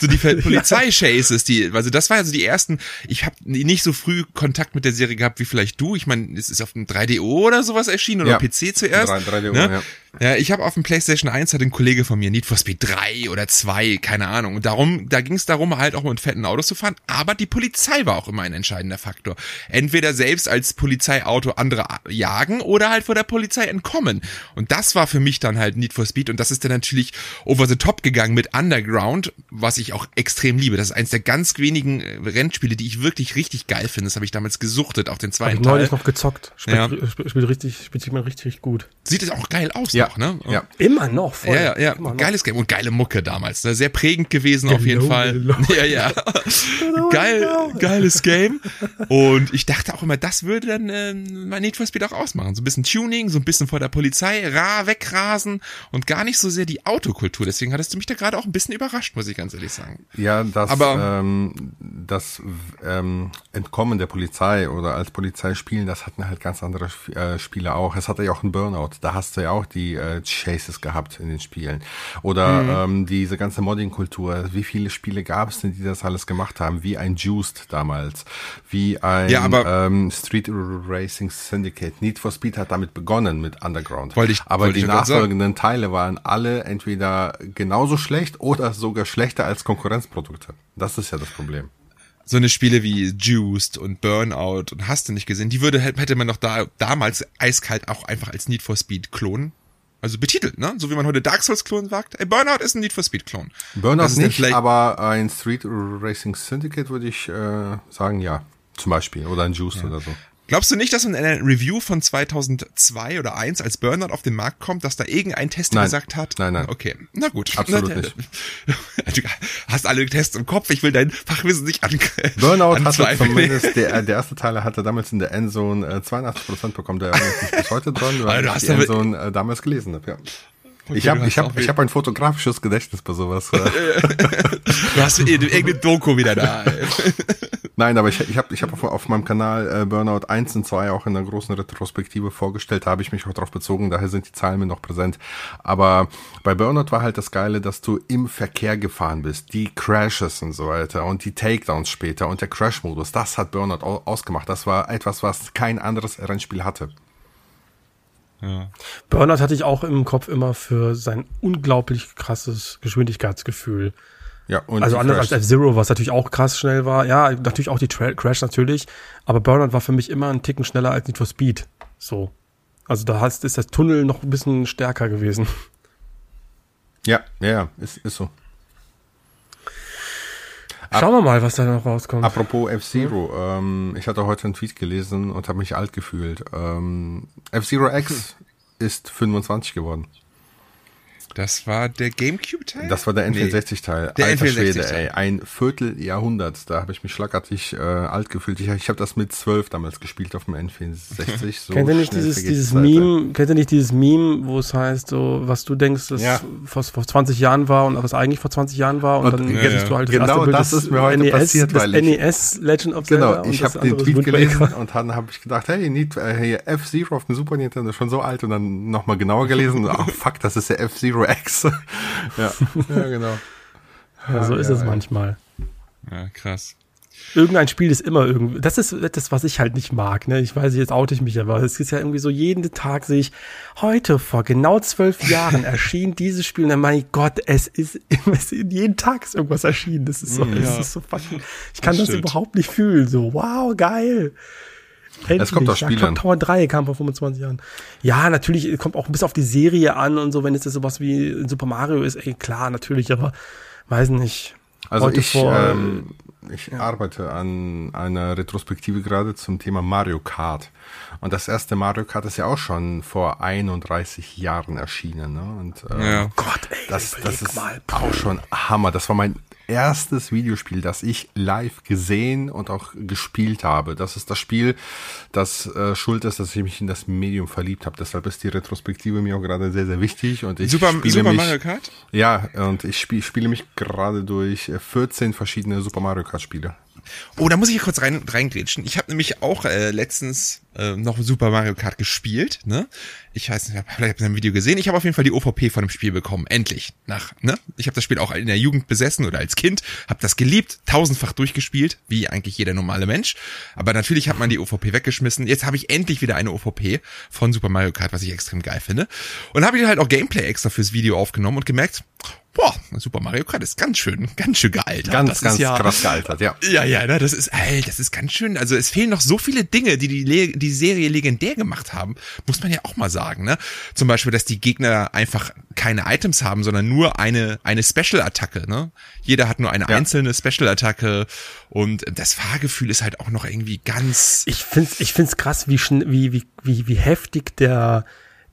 So die (laughs) Polizeichases, die, also das war also die ersten, ich habe nicht so früh Kontakt mit der Serie gehabt wie vielleicht du. Ich meine, es ist auf dem 3DO oder sowas erschienen oder Ja. PC zuerst. 3- 3DO, ne? ja. Ja, ich habe auf dem PlayStation 1 hat ein Kollege von mir Need for Speed 3 oder 2, keine Ahnung. Und darum, da ging es darum, halt auch mit fetten Autos zu fahren. Aber die Polizei war auch immer ein entscheidender Faktor. Entweder selbst als Polizeiauto andere jagen oder halt vor der Polizei entkommen. Und das war für mich dann halt Need for Speed. Und das ist dann natürlich over the top gegangen mit Underground, was ich auch extrem liebe. Das ist eins der ganz wenigen äh, Rennspiele, die ich wirklich richtig geil finde. Das habe ich damals gesuchtet, auch den zweiten Teil. neulich noch gezockt. Spielt, Ja. spielt, richtig, spielt sich mal richtig, richtig gut. Sieht es auch geil aus Ja, noch, ne? ja. Immer noch, voll. Ja, ja, ja. Immer noch. Geiles Game und geile Mucke damals. Ne? Sehr prägend gewesen auf jeden Genau, Fall. genau. Ja, ja. (laughs) Geil, geiles Game. Und ich dachte auch immer, das würde dann äh, mein Need for Speed auch ausmachen. So ein bisschen Tuning, so ein bisschen vor der Polizei, ra, wegrasen und gar nicht so sehr die Autokultur. Deswegen hattest du mich da gerade auch ein bisschen überrascht, muss ich ganz ehrlich sagen. Ja, das, Aber- ähm, das ähm, Entkommen der Polizei oder als Polizei spielen, das hatten halt ganz andere äh, Spiele auch. Es hatte ja auch einen Burnout. Da hast du ja auch die äh, Chases gehabt in den Spielen. Oder Mhm. ähm, diese ganze Modding-Kultur. Wie viele Spiele gab es denn, die das alles gemacht haben? Wie ein Juiced damals. Wie ein Ja, aber- ähm, Street Racing Syndicate. Need for Speed hat damit begonnen mit Underground. Wollte ich- aber wollte die ich nachfolgenden Teile waren alle entweder genauso schlecht oder sogar schlechter als Konkurrenzprodukte. Das ist ja das Problem. so eine Spiele wie Juiced und Burnout und hast du nicht gesehen, die würde hätte man doch da damals eiskalt auch einfach als Need for Speed klonen. Also betitelt, ne? So wie man heute Dark Souls Klon sagt. Ey, Burnout ist ein Need for Speed Klon. Burnout ist nicht, aber ein Street Racing Syndicate würde ich äh, sagen, ja. Zum Beispiel. Oder ein Juice oder so. Glaubst du nicht, dass in einer Review von 2002 oder 1 als Burnout auf den Markt kommt, dass da irgendein Tester Nein. gesagt hat? Nein, nein. Okay, na gut. Absolut Na, nicht. (laughs) Du hast alle Tests im Kopf, ich will dein Fachwissen nicht an Burnout hatte anzweifeln. zumindest, der, der erste Teil hatte damals in der Endzone äh, 82% bekommen, der mich bis heute dran, (laughs) weil Alter, du ich hast die Endzone äh, damals gelesen habe, ja. Okay, ich habe ich hab, ich hab ein fotografisches Gedächtnis bei sowas. (laughs) Du hast irgendeine Doku wieder da. ey. (laughs) Nein, aber ich, ich habe ich hab auf, auf meinem Kanal äh, Burnout 1 und 2 auch in einer großen Retrospektive vorgestellt. Da habe ich mich auch drauf bezogen, daher sind die Zahlen mir noch präsent. Aber bei Burnout war halt das Geile, dass du im Verkehr gefahren bist. Die Crashes und so weiter und die Takedowns später und der Crash-Modus, das hat Burnout au ausgemacht. Das war etwas, was kein anderes Rennspiel hatte. Ja. Burnout hatte ich auch im Kopf immer für sein unglaublich krasses Geschwindigkeitsgefühl. Ja, und also anders als Crashes. F-Zero, was natürlich auch krass schnell war. Ja, natürlich auch die Tra Crash natürlich. Aber Burnout war für mich immer ein Ticken schneller als Need for Speed. So. Also da hast, ist das Tunnel noch ein bisschen stärker gewesen. Ja, ja, ja, ist, ist so. Schauen wir mal, was da noch rauskommt. Apropos F-Zero, ähm, ich hatte heute einen Tweet gelesen und habe mich alt gefühlt. Ähm, F-Zero X (laughs) ist 25 geworden. Das war der Gamecube-Teil? Das war der N64-Teil. Der Alter Schwede, N64-Teil. ey. Ein Vierteljahrhundert. Da habe ich mich schlagartig äh, alt gefühlt. Ich, ich habe das mit 12 damals gespielt auf dem N64. So kennt ihr nicht dieses, dieses Zeit. Meme, kennt ihr nicht dieses Meme, wo es heißt, so, was du denkst, das Ja. vor, vor 20 Jahren war und was eigentlich vor 20 Jahren war und, Und dann ja, siehst ja. du halt Genau erste Bild das ist mir heute NES, passiert, das weil ich- NES Legend of Zelda Genau, und ich das habe den Tweet gelesen und dann habe ich gedacht, hey, Need, äh, hier F-Zero auf dem Super Nintendo schon so alt und dann nochmal genauer gelesen. Oh fuck, das ist der F-Zero X. (laughs) ja. ja, genau. Ja, so ist ja, es ja. manchmal. Ja, krass. Irgendein Spiel ist immer irgendwie, das ist das, was ich halt nicht mag, ne? Ich weiß, jetzt oute ich mich, aber es ist ja irgendwie so, jeden Tag sehe ich, heute vor genau zwölf (laughs) Jahren erschien dieses Spiel und dann mein Gott, es ist, es ist jeden Tag ist irgendwas erschienen. Das ist so, Ja. das ist so fucking, ich kann das, stimmt. überhaupt nicht fühlen, so, wow, geil. Endlich. kommt auf Ja, Spiele Clock an. Tower 3 kam vor 25 Jahren. Ja, natürlich, kommt auch bis auf die Serie an und so, wenn es jetzt sowas wie Super Mario ist, ey, klar, natürlich, aber weiß nicht. Also Heute ich, vor, ähm, ich arbeite an einer Retrospektive gerade zum Thema Mario Kart. Und das erste Mario Kart ist ja auch schon vor 31 Jahren erschienen. Ne? Und ähm, Ja. Gott, ey, das, das ist mal. auch schon Hammer. Das war mein erstes Videospiel, das ich live gesehen und auch gespielt habe. Das ist das Spiel, das äh, schuld ist, dass ich mich in das Medium verliebt habe. Deshalb ist die Retrospektive mir auch gerade sehr, sehr wichtig. Und ich Super, spiele Super mich, Mario Kart? Ja, und ich spiel, spiele mich gerade durch äh, 14 verschiedene Super Mario Kart Spiele. Oh, da muss ich kurz rein, reingrätschen. Ich habe nämlich auch äh, letztens äh, noch Super Mario Kart gespielt. Ne? Ich weiß nicht, vielleicht habt ihr ein Video gesehen. Ich habe auf jeden Fall die OVP von dem Spiel bekommen. Endlich. Nach, ne? Ich habe das Spiel auch in der Jugend besessen oder als Kind. Habe das geliebt, tausendfach durchgespielt, wie eigentlich jeder normale Mensch. Aber natürlich hat man die OVP weggeschmissen. Jetzt habe ich endlich wieder eine OVP von Super Mario Kart, was ich extrem geil finde. Und habe ich halt auch Gameplay extra fürs Video aufgenommen und gemerkt, boah, Super Mario Kart ist ganz schön, ganz schön gealtert. Ganz, das ganz ja, krass gealtert, ja. ja, ja, ne, das ist, ey, das ist ganz schön. Also es fehlen noch so viele Dinge, die die, Le die Serie legendär gemacht haben, muss man ja auch mal sagen. Ne? Zum Beispiel, dass die Gegner einfach keine Items haben, sondern nur eine eine Special-Attacke. Ne? Jeder hat nur eine Ja. einzelne Special-Attacke und das Fahrgefühl ist halt auch noch irgendwie ganz. Ich find's, ich find's krass, wie, wie, wie, wie, wie heftig der,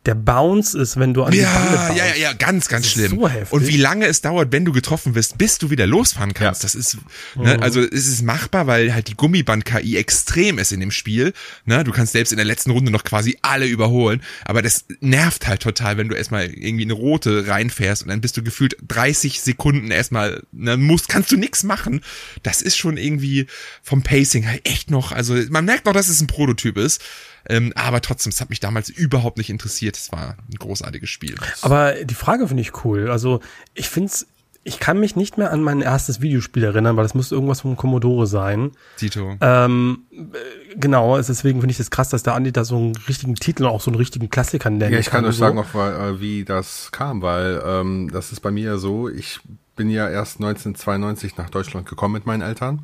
der Bounce ist, wenn du an die Bande Ja, bounce. ja, ja, ja, ganz, ganz schlimm. so heftig. und wie lange es dauert, wenn du getroffen wirst, bis du wieder losfahren kannst. Ja. Das ist, ne, also es ist machbar, weil halt die Gummiband-KI extrem ist in dem Spiel. Ne, du kannst selbst in der letzten Runde noch quasi alle überholen, aber das nervt halt total, wenn du erstmal irgendwie eine rote reinfährst und dann bist du gefühlt 30 Sekunden erstmal, ne, musst, kannst du nix machen. Das ist schon irgendwie vom Pacing halt echt noch, also man merkt noch, dass es ein Prototyp ist. Ähm, aber trotzdem, es hat mich damals überhaupt nicht interessiert. Es war ein großartiges Spiel. Aber die Frage finde ich cool. Also ich find's, ich kann mich nicht mehr an mein erstes Videospiel erinnern, weil das muss irgendwas vom Commodore sein. Tito. Ähm, äh, genau, es- deswegen finde ich das krass, dass der Andi da so einen richtigen Titel und auch so einen richtigen Klassiker nennt. Ja, ich kann euch sagen, auch, äh, wie das kam, weil ähm, das ist bei mir ja so, ich bin ja erst 1992 nach Deutschland gekommen mit meinen Eltern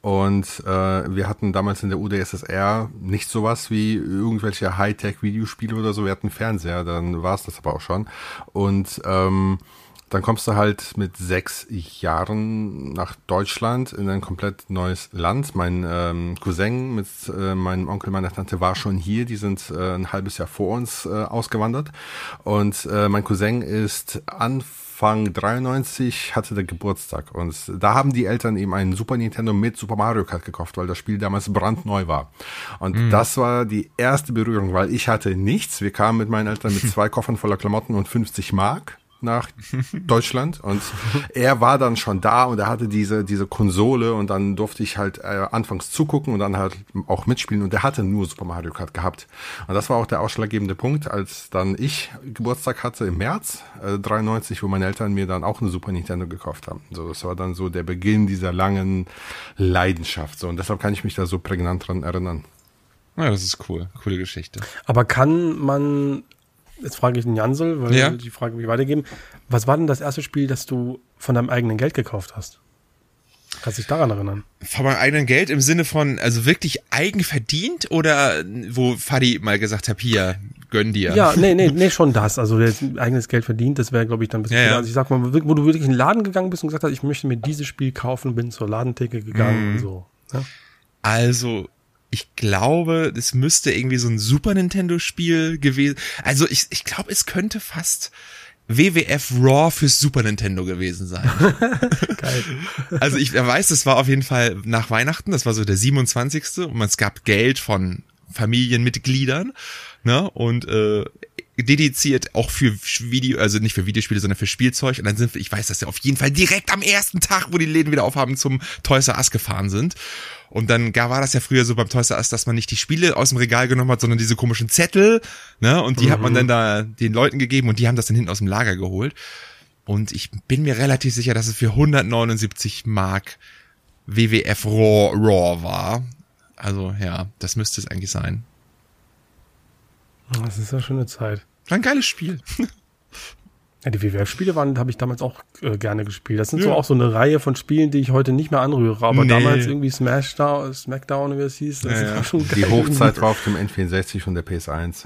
und äh, wir hatten damals in der UdSSR nicht sowas wie irgendwelche Hightech-Videospiele oder so, wir hatten Fernseher, dann war es das aber auch schon und ähm, dann kommst du halt mit sechs Jahren nach Deutschland in ein komplett neues Land. Mein ähm, Cousin mit äh, meinem Onkel, meiner Tante war schon hier. Die sind äh, ein halbes Jahr vor uns äh, ausgewandert. Und äh, mein Cousin ist Anfang 93 hatte der Geburtstag und da haben die Eltern ihm einen Super Nintendo mit Super Mario Kart gekauft, weil das Spiel damals brandneu war. Und mhm. das war die erste Berührung, weil ich hatte nichts. Wir kamen mit meinen Eltern mit (laughs) zwei Koffern voller Klamotten und 50 Mark nach Deutschland und er war dann schon da und er hatte diese diese Konsole und dann durfte ich halt äh, anfangs zugucken und dann halt auch mitspielen und er hatte nur Super Mario Kart gehabt und das war auch der ausschlaggebende Punkt, als dann ich Geburtstag hatte im März äh, 93, wo meine Eltern mir dann auch eine Super Nintendo gekauft haben. So das war dann so der Beginn dieser langen Leidenschaft so und deshalb kann ich mich da so prägnant dran erinnern. Ja, das ist cool. Coole Geschichte. Aber kann man jetzt frage ich den Jansel, weil ja. die Frage mich weitergeben. Was war denn das erste Spiel, das du von deinem eigenen Geld gekauft hast? Kannst du dich daran erinnern? Von meinem eigenen Geld im Sinne von, also wirklich eigen verdient oder wo Fadi mal gesagt hat, hier, gönn dir. Ja, nee, nee, (laughs) nee, schon das. Also eigenes Geld verdient, das wäre, glaube ich, dann ein bisschen. Ja, ja. Also ich sag mal, wo du wirklich in den Laden gegangen bist und gesagt hast, ich möchte mir dieses Spiel kaufen, bin zur Ladentheke gegangen mhm. und so. Ja? Also, ich glaube, es müsste irgendwie so ein Super Nintendo Spiel gewesen. Also ich, ich glaube, es könnte fast WWF Raw fürs Super Nintendo gewesen sein. (laughs) Geil. Also ich weiß, das war auf jeden Fall nach Weihnachten, das war so der 27. und es gab Geld von Familienmitgliedern, ne? Und äh, dediziert auch für Video, also nicht für Videospiele, sondern für Spielzeug. Und dann sind wir, ich weiß, dass wir auf jeden Fall direkt am ersten Tag, wo die Läden wieder aufhaben, zum Toys R Us gefahren sind. Und dann gar war das ja früher so beim Toys R Us, dass man nicht die Spiele aus dem Regal genommen hat, sondern diese komischen Zettel, ne? Und die mhm. hat man mhm. dann da den Leuten gegeben und die haben das dann hinten aus dem Lager geholt. Und ich bin mir relativ sicher, dass es für 179 Mark WWF Raw, Raw war. Also ja, das müsste es eigentlich sein. Das ist ja schon eine Zeit. War ein geiles Spiel. (laughs) Ja, die WWF-Spiele waren, habe ich damals auch äh, gerne gespielt. Das sind ja. so auch so eine Reihe von Spielen, die ich heute nicht mehr anrühre. Aber nee. damals irgendwie Smashdown, Smackdown, wie es hieß, das ja, ja. schon geil. Die Hochzeit war auf dem N64 und der PS1.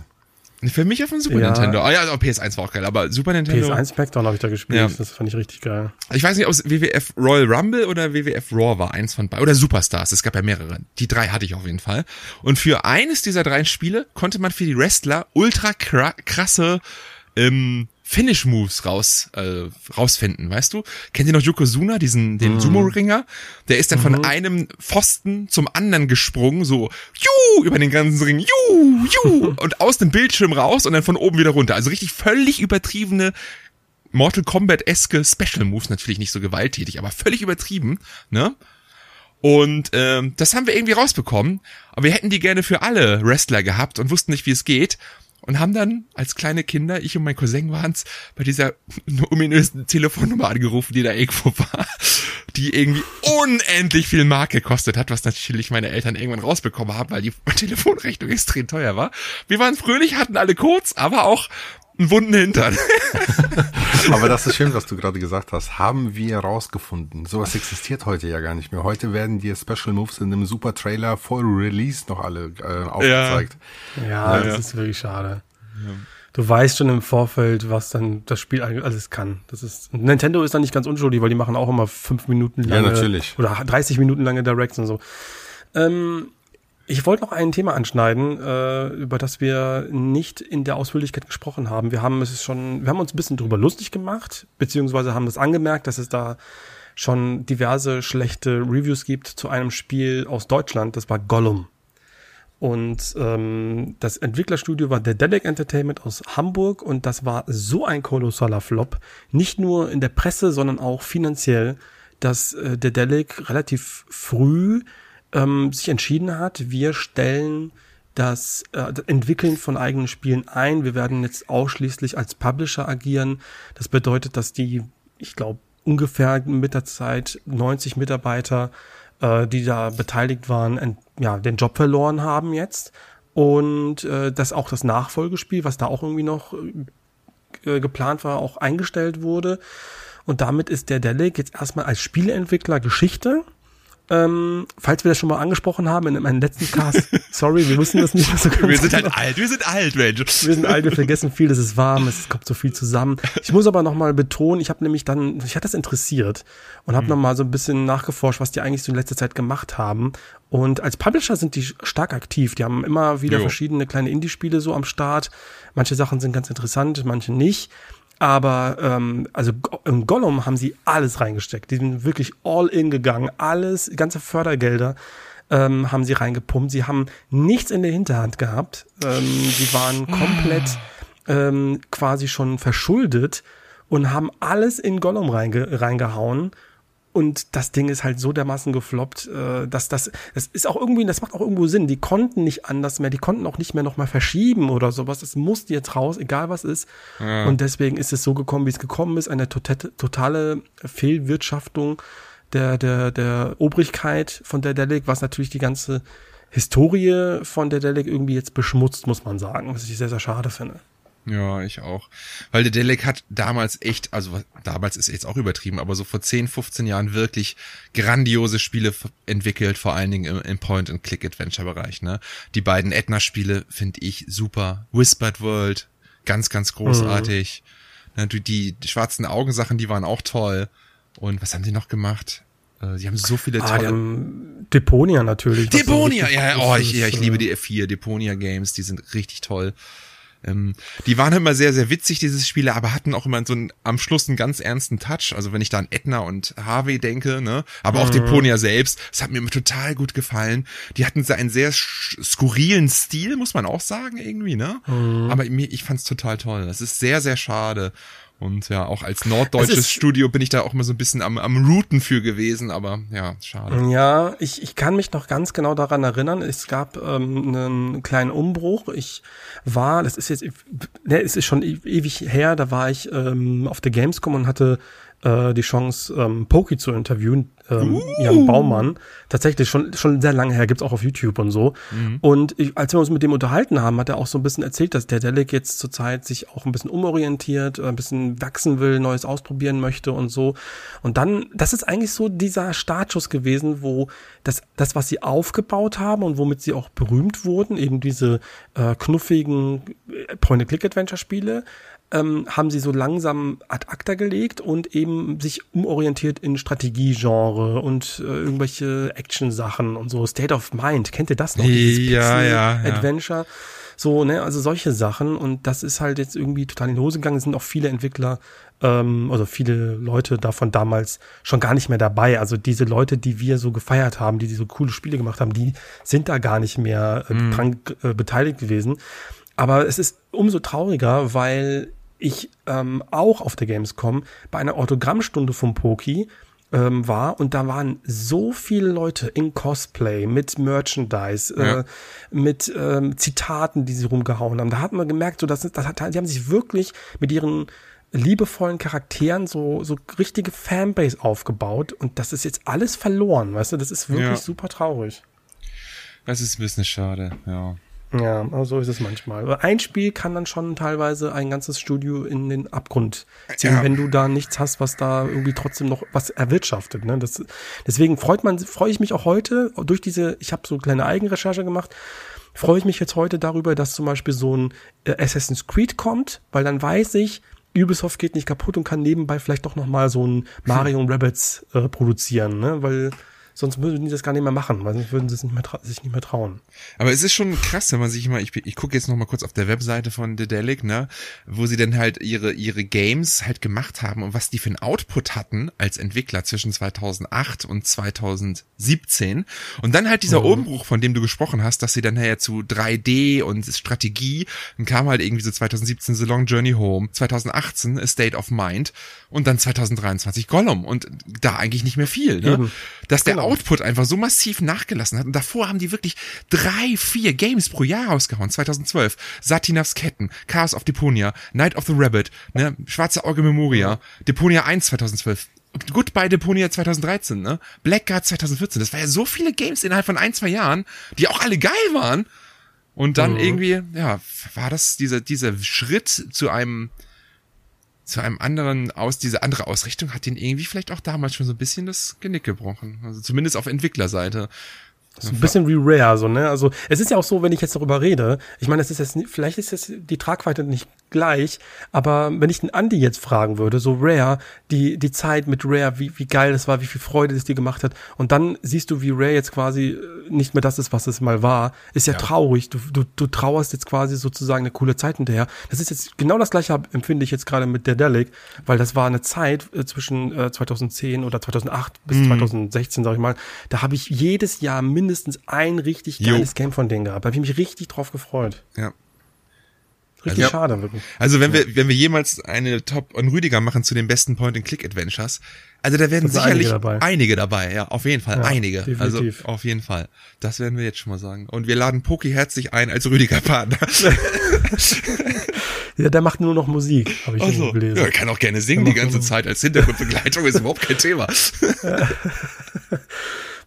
Für mich auf dem Super ja. Nintendo. Ah ja, also PS1 war auch geil, aber Super Nintendo. PS1 Smackdown habe ich da gespielt. Ja. Das fand ich richtig geil. Ich weiß nicht, ob es WWF Royal Rumble oder WWF Raw war, eins von beiden. Oder Superstars. Es gab ja mehrere. Die drei hatte ich auf jeden Fall. Und für eines dieser drei Spiele konnte man für die Wrestler ultra krasse ähm, Finish Moves raus äh, rausfinden, weißt du? Kennt ihr noch Yokozuna, diesen den mhm. Sumo Ringer? Der ist dann mhm. von einem Pfosten zum anderen gesprungen, so ju über den ganzen Ring, ju ju (laughs) und aus dem Bildschirm raus und dann von oben wieder runter. Also richtig völlig übertriebene Mortal Kombat-eske Special Moves, natürlich nicht so gewalttätig, aber völlig übertrieben, ne? Und ähm, das haben wir irgendwie rausbekommen. Aber wir hätten die gerne für alle Wrestler gehabt und wussten nicht, wie es geht und haben dann als kleine Kinder, ich und mein Cousin waren's, bei dieser (laughs) ominösen Telefonnummer angerufen, die da irgendwo war, die irgendwie unendlich viel Mark gekostet hat, was natürlich meine Eltern irgendwann rausbekommen haben, weil die (laughs) Telefonrechnung extrem teuer war. Wir waren fröhlich, hatten alle Codes, aber auch einen wunden Hintern. (laughs) Aber das ist schön, was du gerade gesagt hast. Haben wir rausgefunden. Sowas existiert heute ja gar nicht mehr. Heute werden die Special Moves in einem super Trailer vor Release noch alle äh, aufgezeigt. Ja, ja, ja, das ist wirklich schade. Ja. Du weißt schon im Vorfeld, was dann das Spiel alles kann. Das ist Nintendo ist da nicht ganz unschuldig, weil die machen auch immer fünf Minuten lange ja, natürlich. oder 30 Minuten lange Directs und so. Ähm, ich wollte noch ein Thema anschneiden, äh, über das wir nicht in der Ausführlichkeit gesprochen haben. Wir haben es schon, wir haben uns ein bisschen drüber lustig gemacht, beziehungsweise haben das angemerkt, dass es da schon diverse schlechte Reviews gibt zu einem Spiel aus Deutschland. Das war Gollum. Und ähm, das Entwicklerstudio war der Dedek Entertainment aus Hamburg und das war so ein kolossaler Flop. Nicht nur in der Presse, sondern auch finanziell, dass äh, der Dedek relativ früh ähm, sich entschieden hat, wir stellen das äh, Entwickeln von eigenen Spielen ein. Wir werden jetzt ausschließlich als Publisher agieren. Das bedeutet, dass die, ich glaube, ungefähr mit der Zeit 90 Mitarbeiter, äh, die da beteiligt waren, ent, ja, den Job verloren haben jetzt. Und äh, dass auch das Nachfolgespiel, was da auch irgendwie noch äh, geplant war, auch eingestellt wurde. Und damit ist der Delic jetzt erstmal als Spieleentwickler Geschichte Ähm, falls wir das schon mal angesprochen haben in meinem letzten Cast, (laughs) sorry, wir wissen das nicht so Wir sind halt genau. alt, wir sind alt, Mensch. Wir sind alt, wir vergessen viel, es ist warm, es kommt so viel zusammen. Ich muss aber nochmal betonen, ich habe nämlich dann, ich hatte das interessiert und habe mhm. nochmal so ein bisschen nachgeforscht, was die eigentlich so in letzter Zeit gemacht haben. Und als Publisher sind die stark aktiv. Die haben immer wieder jo. verschiedene kleine Indie-Spiele so am Start. Manche Sachen sind ganz interessant, manche nicht. Aber ähm, also im Gollum haben sie alles reingesteckt. Die sind wirklich all in gegangen. Alles, ganze Fördergelder ähm, haben sie reingepumpt. Sie haben nichts in der Hinterhand gehabt. Ähm, sie waren komplett ähm, quasi schon verschuldet und haben alles in Gollum reinge reingehauen und das Ding ist halt so dermaßen gefloppt, äh, dass das, das ist auch irgendwie, das macht auch irgendwo Sinn. Die konnten nicht anders mehr, die konnten auch nicht mehr nochmal verschieben oder sowas. Das musste jetzt raus, egal was ist. Ja. Und deswegen ist es so gekommen, wie es gekommen ist. Eine totale, totale Fehlwirtschaftung der, der, der Obrigkeit von der Delic, was natürlich die ganze Historie von der Delic irgendwie jetzt beschmutzt, muss man sagen, was ich sehr, sehr schade finde. Ja, ich auch. Weil der Delec hat damals echt, also damals ist jetzt auch übertrieben, aber so vor 10, 15 Jahren wirklich grandiose Spiele entwickelt, vor allen Dingen im, im Point-and-Click-Adventure-Bereich. Ne? Die beiden Edna-Spiele finde ich super. Whispered World, ganz, ganz großartig. Mhm. Ne, die, die schwarzen Augensachen, die waren auch toll. Und was haben die noch gemacht? Äh, sie haben so viele ah, tolle. Deponia natürlich. Deponia, ja, oh, ich, ja, ich liebe die F4, Deponia Games, die sind richtig toll. Ähm, die waren immer sehr, sehr witzig, diese Spiele, aber hatten auch immer so einen, am Schluss einen ganz ernsten Touch. Also wenn ich da an Edna und Harvey denke, ne, aber auch mhm. Deponia selbst, das hat mir immer total gut gefallen. Die hatten so einen sehr skurrilen Stil, muss man auch sagen, irgendwie, ne? Mhm. Aber mir, ich fand's total toll. Das ist sehr, sehr schade. Und ja, auch als norddeutsches Studio bin ich da auch immer so ein bisschen am, am Routen für gewesen, aber ja, schade. Ja, ich, ich kann mich noch ganz genau daran erinnern. Es gab ähm, einen kleinen Umbruch. Ich war, das ist jetzt, ne, es ist schon e-, ewig her, da war ich ähm, auf der Gamescom und hatte äh, die Chance, ähm, Poki zu interviewen, ähm, uh. Jan Baumann. Tatsächlich schon, schon sehr lange her, gibt's auch auf YouTube und so. Mhm. Und ich, als wir uns mit dem unterhalten haben, hat er auch so ein bisschen erzählt, dass der Delic jetzt zurzeit sich auch ein bisschen umorientiert, ein bisschen wachsen will, Neues ausprobieren möchte und so. Und dann, das ist eigentlich so dieser Startschuss gewesen, wo das, das, was sie aufgebaut haben und womit sie auch berühmt wurden, eben diese äh, knuffigen äh, Point-and-Click-Adventure-Spiele, ähm, haben sie so langsam ad acta gelegt und eben sich umorientiert in Strategiegenre und äh, irgendwelche Action-Sachen und so. State of Mind, kennt ihr das noch? Dieses ja, ja, ja. Adventure. So, ne, also solche Sachen und das ist halt jetzt irgendwie total in die Hose gegangen. Es sind auch viele Entwickler, ähm, also viele Leute davon damals schon gar nicht mehr dabei. Also diese Leute, die wir so gefeiert haben, die, die so coole Spiele gemacht haben, die sind da gar nicht mehr äh, mhm. dran äh, beteiligt gewesen. Aber es ist umso trauriger, weil ich ähm, auch auf der Gamescom bei einer Autogrammstunde vom Poki ähm, war und da waren so viele Leute in Cosplay mit Merchandise, äh, ja. äh, mit ähm, Zitaten, die sie rumgehauen haben. Da hat man gemerkt, so das, das hat, die haben sich wirklich mit ihren liebevollen Charakteren so so richtige Fanbase aufgebaut und das ist jetzt alles verloren, weißt du? Das ist wirklich ja. super traurig. Das ist ein bisschen schade, ja. Ja, so ist es manchmal. Ein Spiel kann dann schon teilweise ein ganzes Studio in den Abgrund ziehen, ja. wenn du da nichts hast, was da irgendwie trotzdem noch was erwirtschaftet. Ne? Das, deswegen freut man, freue ich mich auch heute durch diese, ich habe so eine kleine Eigenrecherche gemacht, freue ich mich jetzt heute darüber, dass zum Beispiel so ein äh, Assassin's Creed kommt, weil dann weiß ich, Ubisoft geht nicht kaputt und kann nebenbei vielleicht doch noch mal so ein Mario und Rabbits äh, produzieren, ne? weil Sonst würden die das gar nicht mehr machen, weil sonst würden sie es nicht mehr sich nicht mehr trauen. Aber es ist schon krass, wenn man sich mal, ich, ich gucke jetzt noch mal kurz auf der Webseite von Dedelic, ne, wo sie dann halt ihre ihre Games halt gemacht haben und was die für einen Output hatten als Entwickler zwischen 2008 und 2017 und dann halt dieser mhm. Umbruch, von dem du gesprochen hast, dass sie dann halt zu 3D und Strategie, dann kam halt irgendwie so 2017 The Long Journey Home, 2018 A State of Mind und dann 2023 Gollum und da eigentlich nicht mehr viel, ne? Eben. Dass der genau. Output einfach so massiv nachgelassen hat und davor haben die wirklich drei, vier Games pro Jahr rausgehauen. 2012 Satinas Ketten, Chaos of Deponia, Night of the Rabbit, ne? Schwarze Auge Memoria, Deponia 1 2012, Goodbye Deponia 2013, ne? Blackguard 2014. Das war ja so viele Games innerhalb von ein, zwei Jahren, die auch alle geil waren. Und dann mhm. irgendwie, ja, war das dieser, dieser Schritt zu einem zu einem anderen aus, diese andere Ausrichtung hat ihn irgendwie vielleicht auch damals schon so ein bisschen das Genick gebrochen. Also zumindest auf Entwicklerseite. So ein bisschen wie Rare, so, ne? Also, es ist ja auch so, wenn ich jetzt darüber rede, ich meine, es ist jetzt, vielleicht ist jetzt die Tragweite nicht gleich, aber wenn ich den Andi jetzt fragen würde, so Rare, die, die Zeit mit Rare, wie, wie geil das war, wie viel Freude das dir gemacht hat, und dann siehst du, wie Rare jetzt quasi äh, nicht mehr das ist, was es mal war, ist ja, ja. traurig. Du, du, du trauerst jetzt quasi sozusagen eine coole Zeit hinterher. Das ist jetzt genau das gleiche, empfinde ich jetzt gerade mit der Delic, weil das war eine Zeit äh, zwischen äh, 2010 oder 2008 bis mhm. 2016, sag ich mal, da habe ich jedes Jahr mindestens ein richtig geiles jo. Game von denen gehabt. Da habe ich mich richtig drauf gefreut. Ja. Richtig also, schade, wirklich. Also wenn ja. wir, wenn wir jemals eine Top und Rüdiger machen zu den besten Point-and-Click-Adventures, also da werden sicherlich einige dabei. einige dabei. ja, auf jeden Fall, ja, einige. Also definitiv. Also auf jeden Fall. Das werden wir jetzt schon mal sagen. Und wir laden Poki herzlich ein als Rüdiger-Partner. (laughs) ja, der macht nur noch Musik, habe ich also, gelesen. Ja, er kann auch gerne singen die ganze Zeit als Hintergrundbegleitung, ist überhaupt kein Thema. (laughs)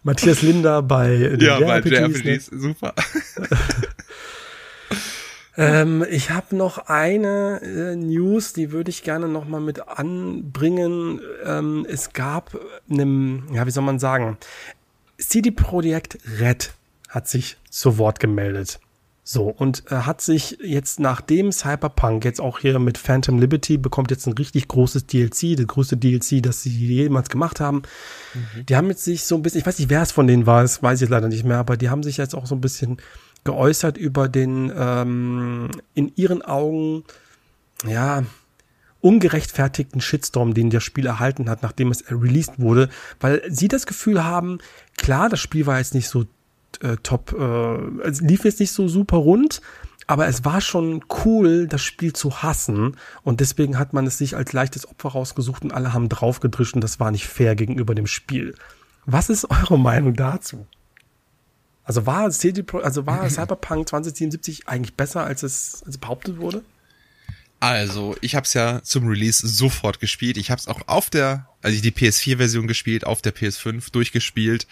Matthias Linder bei Ja, bei JRPGs, ne? super. (laughs) Ähm, ich habe noch eine äh, News, die würde ich gerne noch mal mit anbringen. Ähm, es gab einem, ja, wie soll man sagen, CD Projekt Red hat sich zu Wort gemeldet. So, und äh, hat sich jetzt nachdem Cyberpunk jetzt auch hier mit Phantom Liberty bekommt jetzt ein richtig großes DLC, das größte DLC, das sie jemals gemacht haben. Mhm. Die haben jetzt sich so ein bisschen, ich weiß nicht, wer es von denen war, das weiß ich leider nicht mehr, aber die haben sich jetzt auch so ein bisschen geäußert über den ähm, in ihren Augen ja ungerechtfertigten Shitstorm, den das Spiel erhalten hat, nachdem es released wurde, weil sie das Gefühl haben, klar, das Spiel war jetzt nicht so äh, top, äh, es lief jetzt nicht so super rund, aber es war schon cool, das Spiel zu hassen und deswegen hat man es sich als leichtes Opfer rausgesucht und alle haben draufgedrischt und das war nicht fair gegenüber dem Spiel. Was ist (laughs) eure Meinung dazu? Also war CD also war Cyberpunk 2077 eigentlich besser, als es, als behauptet wurde? Also, ich habe es ja zum Release sofort gespielt. Ich habe es auch auf der, also die PS4-Version gespielt, auf der PS5 durchgespielt.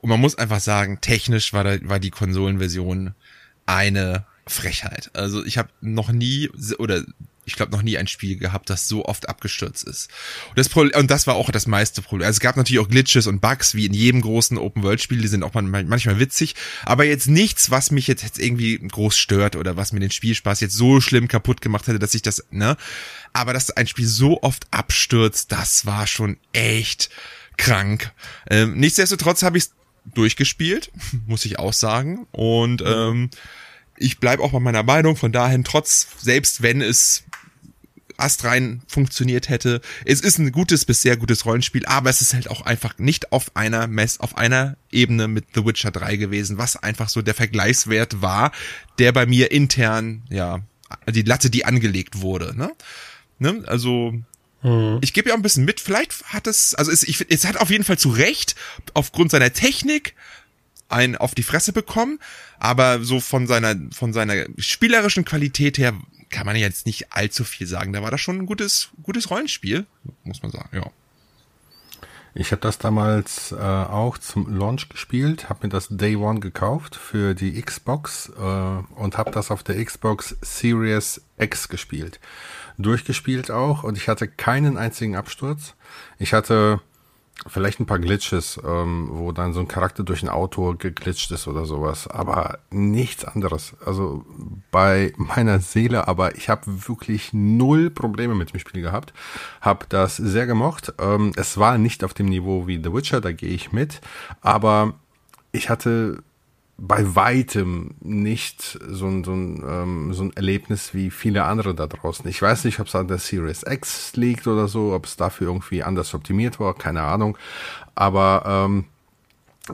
Und man muss einfach sagen, technisch war, da, war die Konsolenversion eine Frechheit. Also ich habe noch nie oder ich glaube, noch nie ein Spiel gehabt, das so oft abgestürzt ist. Und das, Problem, und das war auch das meiste Problem. Also es gab natürlich auch Glitches und Bugs, wie in jedem großen Open-World-Spiel, die sind auch manchmal witzig, aber jetzt nichts, was mich jetzt, irgendwie groß stört oder was mir den Spielspaß jetzt so schlimm kaputt gemacht hätte, dass ich das, ne? Aber dass ein Spiel so oft abstürzt, das war schon echt krank. Ähm, nichtsdestotrotz habe ich es durchgespielt, (laughs) muss ich auch sagen. Und ähm, ich bleib auch bei meiner Meinung, von dahin trotz, selbst wenn es astrein funktioniert hätte. Es ist ein gutes bis sehr gutes Rollenspiel, aber es ist halt auch einfach nicht auf einer Mess, auf einer Ebene mit The Witcher 3 gewesen, was einfach so der Vergleichswert war, der bei mir intern, ja, die Latte, die angelegt wurde, ne? ne? Also, hm. Ich gebe ja ein bisschen mit. Vielleicht hat es, also es, ich, es hat auf jeden Fall zu Recht aufgrund seiner Technik ein auf die Fresse bekommen, aber so von seiner von seiner spielerischen Qualität her kann man jetzt nicht allzu viel sagen. Da war das schon ein gutes, gutes Rollenspiel, muss man sagen, ja. Ich habe das damals äh, auch zum Launch gespielt, habe mir das Day One gekauft für die Xbox äh, und habe das auf der Xbox Series X gespielt. Durchgespielt auch und ich hatte keinen einzigen Absturz. Ich hatte Vielleicht ein paar Glitches, ähm, wo dann so ein Charakter durch ein Auto geglitscht ist oder sowas, aber nichts anderes. Also bei meiner Seele, aber ich habe wirklich null Probleme mit dem Spiel gehabt, habe das sehr gemocht. Ähm, es war nicht auf dem Niveau wie The Witcher, da gehe ich mit, aber ich hatte bei weitem nicht so ein, so, ein, ähm, so ein Erlebnis wie viele andere da draußen. Ich weiß nicht, ob es an der Series X liegt oder so, ob es dafür irgendwie anders optimiert war, keine Ahnung. Aber ähm,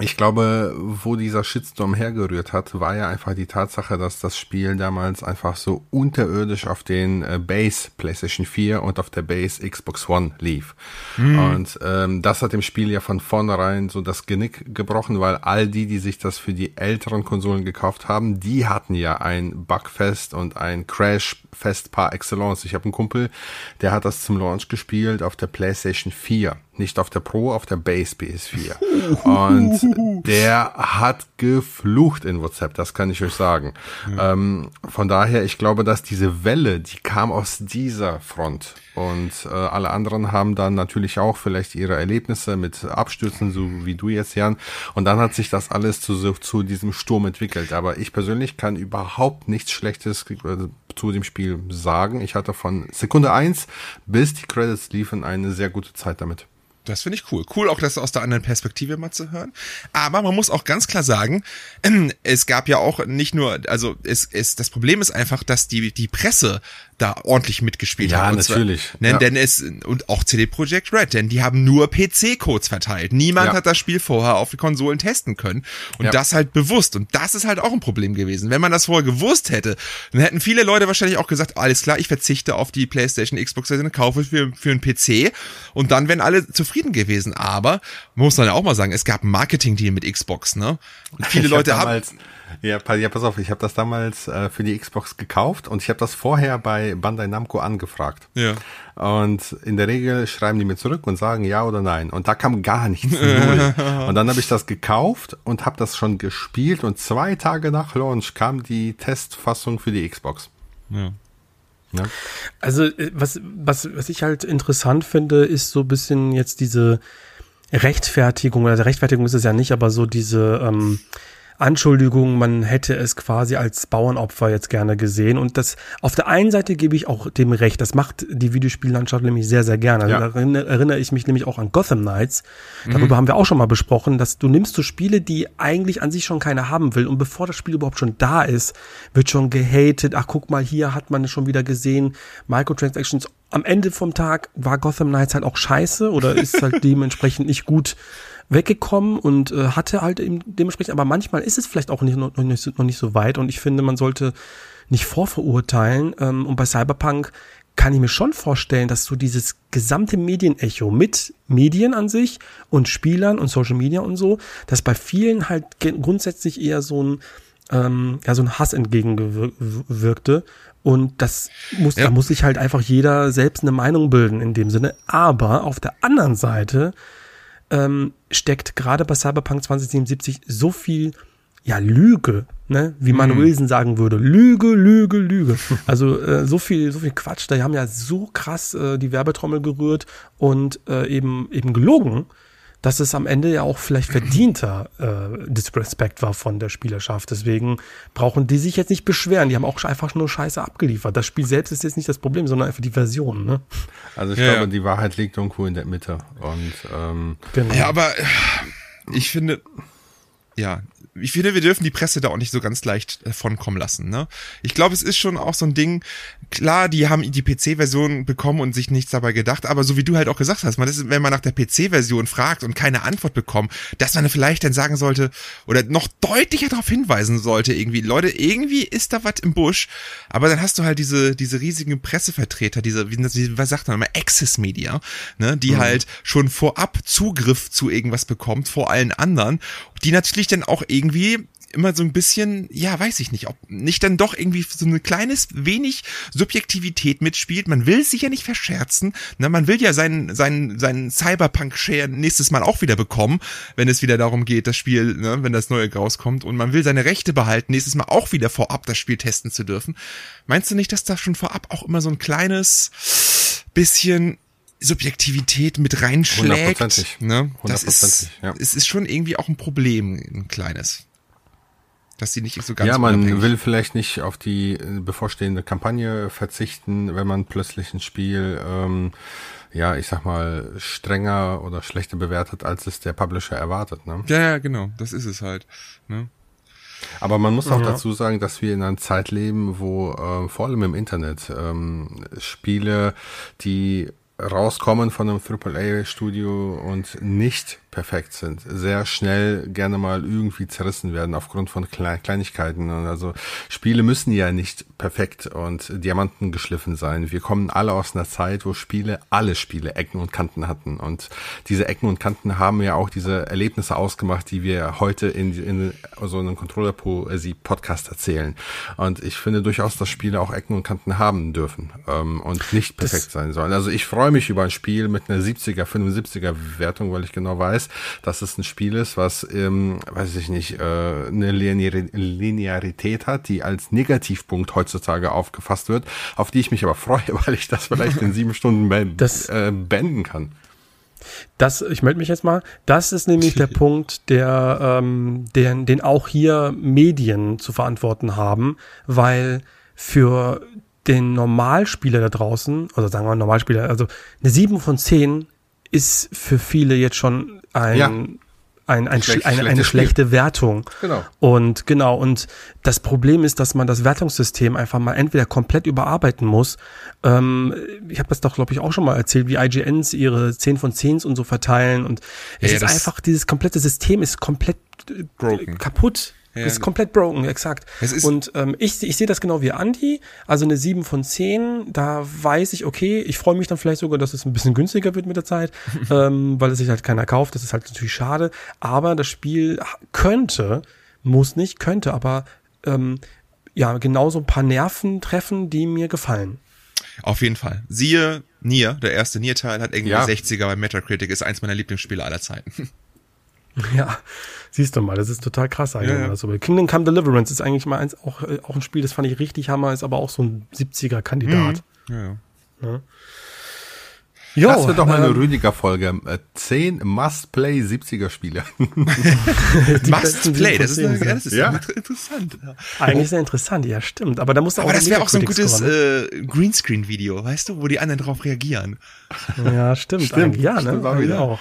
ich glaube, wo dieser Shitstorm hergerührt hat, war ja einfach die Tatsache, dass das Spiel damals einfach so unterirdisch auf den äh, Base PlayStation 4 und auf der Base Xbox One lief. Mhm. Und ähm, das hat dem Spiel ja von vornherein so das Genick gebrochen, weil all die, die sich das für die älteren Konsolen gekauft haben, die hatten ja ein Bugfest und ein Crashfest par excellence. Ich habe einen Kumpel, der hat das zum Launch gespielt auf der PlayStation 4 nicht auf der Pro, auf der Base PS4. Und (laughs) der hat geflucht in WhatsApp, das kann ich euch sagen. Ja. Ähm, von daher, ich glaube, dass diese Welle, die kam aus dieser Front. Und äh, alle anderen haben dann natürlich auch vielleicht ihre Erlebnisse mit Abstürzen, so wie du jetzt, Jan. Und dann hat sich das alles zu, zu diesem Sturm entwickelt. Aber ich persönlich kann überhaupt nichts Schlechtes äh, zu dem Spiel sagen. Ich hatte von Sekunde eins bis die Credits liefen eine sehr gute Zeit damit. Das finde ich cool. Cool auch das aus der anderen Perspektive mal zu hören. Aber man muss auch ganz klar sagen, (clears throat) es gab ja auch nicht nur, also es, es, das Problem ist einfach, dass die, die Presse da ordentlich mitgespielt ja. Ja, natürlich. Zwar, ja. Denn es, und auch CD Projekt Red, denn die haben nur PC-Codes verteilt. Niemand ja. hat das Spiel vorher auf die Konsolen testen können. Und ja. das halt bewusst. Und das ist halt auch ein Problem gewesen. Wenn man das vorher gewusst hätte, dann hätten viele Leute wahrscheinlich auch gesagt, alles klar, ich verzichte auf die Playstation, Xbox, also kaufe für, für einen PC. Und dann wären alle zufrieden gewesen. Aber, muss man ja auch mal sagen, es gab ein Marketing-Deal mit Xbox, ne? Und viele ich Hab haben, ja, ja, pass auf, ich habe das damals äh, für die Xbox gekauft und ich habe das vorher bei Bandai Namco angefragt. Ja. Und in der Regel schreiben die mir zurück und sagen ja oder nein. Und da kam gar nichts. (laughs) Null. und dann habe ich das gekauft und habe das schon gespielt und zwei Tage nach Launch kam die Testfassung für die Xbox. Ja. Ja. Also äh, was, was, was ich halt interessant finde, ist so ein bisschen jetzt diese Rechtfertigung, oder Rechtfertigung ist es ja nicht, aber so diese ähm, Anschuldigung, man hätte es quasi als Bauernopfer jetzt gerne gesehen. Und das auf der einen Seite gebe ich auch dem recht. Das macht die Videospiellandschaft nämlich sehr, sehr gerne. Also ja. Da erinnere, erinnere, ich mich nämlich auch an Gotham Knights. Darüber mhm. haben wir auch schon mal besprochen, dass du nimmst so Spiele, die eigentlich an sich schon keiner haben will. Und bevor das Spiel überhaupt schon da ist, wird schon gehatet. Ach, guck mal, hier hat man es schon wieder gesehen. Microtransactions am Ende vom Tag war Gotham Knights halt auch scheiße oder ist halt (laughs) dementsprechend nicht gut weggekommen und äh, hatte halt eben dementsprechend, aber manchmal ist es vielleicht auch nicht, noch, nicht, so, noch nicht so weit und ich finde, man sollte nicht vorverurteilen ähm, und bei Cyberpunk kann ich mir schon vorstellen, dass so dieses gesamte Medienecho mit Medien an sich und Spielern und Social Media und so, dass bei vielen halt grundsätzlich eher so ein ähm, ja so ein Hass entgegenwirkte und das muss ja. da muss sich halt einfach jeder selbst eine Meinung bilden in dem Sinne, aber auf der anderen Seite ähm, steckt gerade bei Cyberpunk 2077 so viel ja, Lüge, ne? wie man mhm. Wilson sagen würde. Lüge, Lüge, Lüge. (laughs) Also äh, so viel, so viel Quatsch. Da haben ja so krass äh, die Werbetrommel gerührt und äh, eben eben gelogen dass es am Ende ja auch vielleicht verdienter äh, Disrespect war von der Spielerschaft. Deswegen brauchen die sich jetzt nicht beschweren. Die haben auch einfach nur Scheiße abgeliefert. Das Spiel selbst ist jetzt nicht das Problem, sondern einfach die Version. Ne? Also ich Ja, glaube, ja. die Wahrheit liegt irgendwo in der Mitte. Und ähm, Genau. Ja, aber ich finde, ja, ich finde, wir dürfen die Presse da auch nicht so ganz leicht davonkommen lassen. Ne? Ich glaube, es ist schon auch so ein Ding, klar, die haben die PC-Version bekommen und sich nichts dabei gedacht, aber so wie du halt auch gesagt hast, man ist, wenn man nach der PC-Version fragt und keine Antwort bekommt, dass man vielleicht dann sagen sollte oder noch deutlicher darauf hinweisen sollte, irgendwie, Leute, irgendwie ist da was im Busch, aber dann hast du halt diese, diese riesigen Pressevertreter, diese, wie, was sagt man immer, Access Media, ne, die halt schon vorab Zugriff zu irgendwas bekommt vor allen anderen, die natürlich dann auch irgendwie immer so ein bisschen, ja, weiß ich nicht, ob nicht dann doch irgendwie so ein kleines wenig Subjektivität mitspielt. Man will sich ja nicht verscherzen, ne? man will ja seinen, seinen, seinen Cyberpunk-Share nächstes Mal auch wieder bekommen, wenn es wieder darum geht, das Spiel, ne, wenn das neue rauskommt und man will seine Rechte behalten, nächstes Mal auch wieder vorab das Spiel testen zu dürfen. Meinst du nicht, dass da schon vorab auch immer so ein kleines bisschen Subjektivität mit reinschlägt. Hundertprozentig. Ne? Das ist, ja. es ist schon irgendwie auch ein Problem, ein kleines. Dass sie nicht so ganz ja, man will vielleicht nicht auf die äh, bevorstehende Kampagne verzichten, wenn man plötzlich ein Spiel, ähm, ja, ich sag mal, strenger oder schlechter bewertet, als es der Publisher erwartet. Ne? Ja, ja, genau, das ist es halt. Ne? Aber man muss auch Ja. dazu sagen, dass wir in einer Zeit leben, wo äh, vor allem im Internet ähm, Spiele, die rauskommen von einem AAA-Studio und nicht perfekt sind, sehr schnell gerne mal irgendwie zerrissen werden aufgrund von Kle Kleinigkeiten. Und Also Spiele müssen ja nicht perfekt und Diamanten geschliffen sein. Wir kommen alle aus einer Zeit, wo Spiele, alle Spiele Ecken und Kanten hatten. Und diese Ecken und Kanten haben ja auch diese Erlebnisse ausgemacht, die wir heute in, in so einem Controller-Poesie-Podcast erzählen. Und ich finde durchaus, dass Spiele auch Ecken und Kanten haben dürfen ähm, und nicht perfekt sein sollen. Also ich freue mich über ein Spiel mit einer 70er, 75er Wertung, weil ich genau weiß, ist, dass es ein Spiel ist, was, ähm, weiß ich nicht, äh, eine Linearität hat, die als Negativpunkt heutzutage aufgefasst wird, auf die ich mich aber freue, (laughs) weil ich das vielleicht in sieben Stunden das, äh, beenden kann. Das, ich melde mich jetzt mal. Das ist nämlich der (laughs) Punkt, der, ähm, den, den auch hier Medien zu verantworten haben, weil für den Normalspieler da draußen, also sagen wir Normalspieler, also eine 7 von 10 ist für viele jetzt schon ein, ja ein, ein, Schlecht, eine, eine schlechte Wertung. Genau. Und genau, und das Problem ist, dass man das Wertungssystem einfach mal entweder komplett überarbeiten muss. Ähm, ich habe das doch, glaube ich, auch schon mal erzählt, wie IGNs ihre 10 von 10 und so verteilen. Und es ja, ist einfach, dieses komplette System ist komplett Broken. kaputt. Ja, ist komplett broken, exakt. und ähm, ich, ich sehe das genau wie Andy. Also eine 7 von 10, da weiß ich, okay, ich freue mich dann vielleicht sogar, dass es ein bisschen günstiger wird mit der Zeit, (laughs) ähm, weil es sich halt keiner kauft. Das ist halt natürlich schade. Aber das Spiel könnte, muss nicht, könnte, aber ähm, ja, genauso ein paar Nerven treffen, die mir gefallen. Auf jeden Fall. Siehe Nier, der erste Nier-Teil hat irgendwie ja. 60er bei Metacritic, ist eins meiner Lieblingsspiele aller Zeiten. Ja, siehst du mal, das ist total krass eigentlich. Ja, ja. Also Kingdom Come Deliverance ist eigentlich mal eins, auch, äh, auch ein Spiel, das fand ich richtig hammer, ist aber auch so ein 70er-Kandidat. Mhm. Ja, ja. Jo, das wird doch mal eine ähm, Rüdiger-Folge. Äh, zehn Must-Play 70er-Spiele. (laughs) Must-Play, das, ist, eine, das ist ja. interessant. Ja. Eigentlich sehr interessant, ja, stimmt. Aber da muss auch Aber das wäre auch so ein gutes äh, Greenscreen-Video, weißt du, wo die anderen drauf reagieren. Ja, stimmt. stimmt. Ja, ne? Stimmt, war wieder. auch.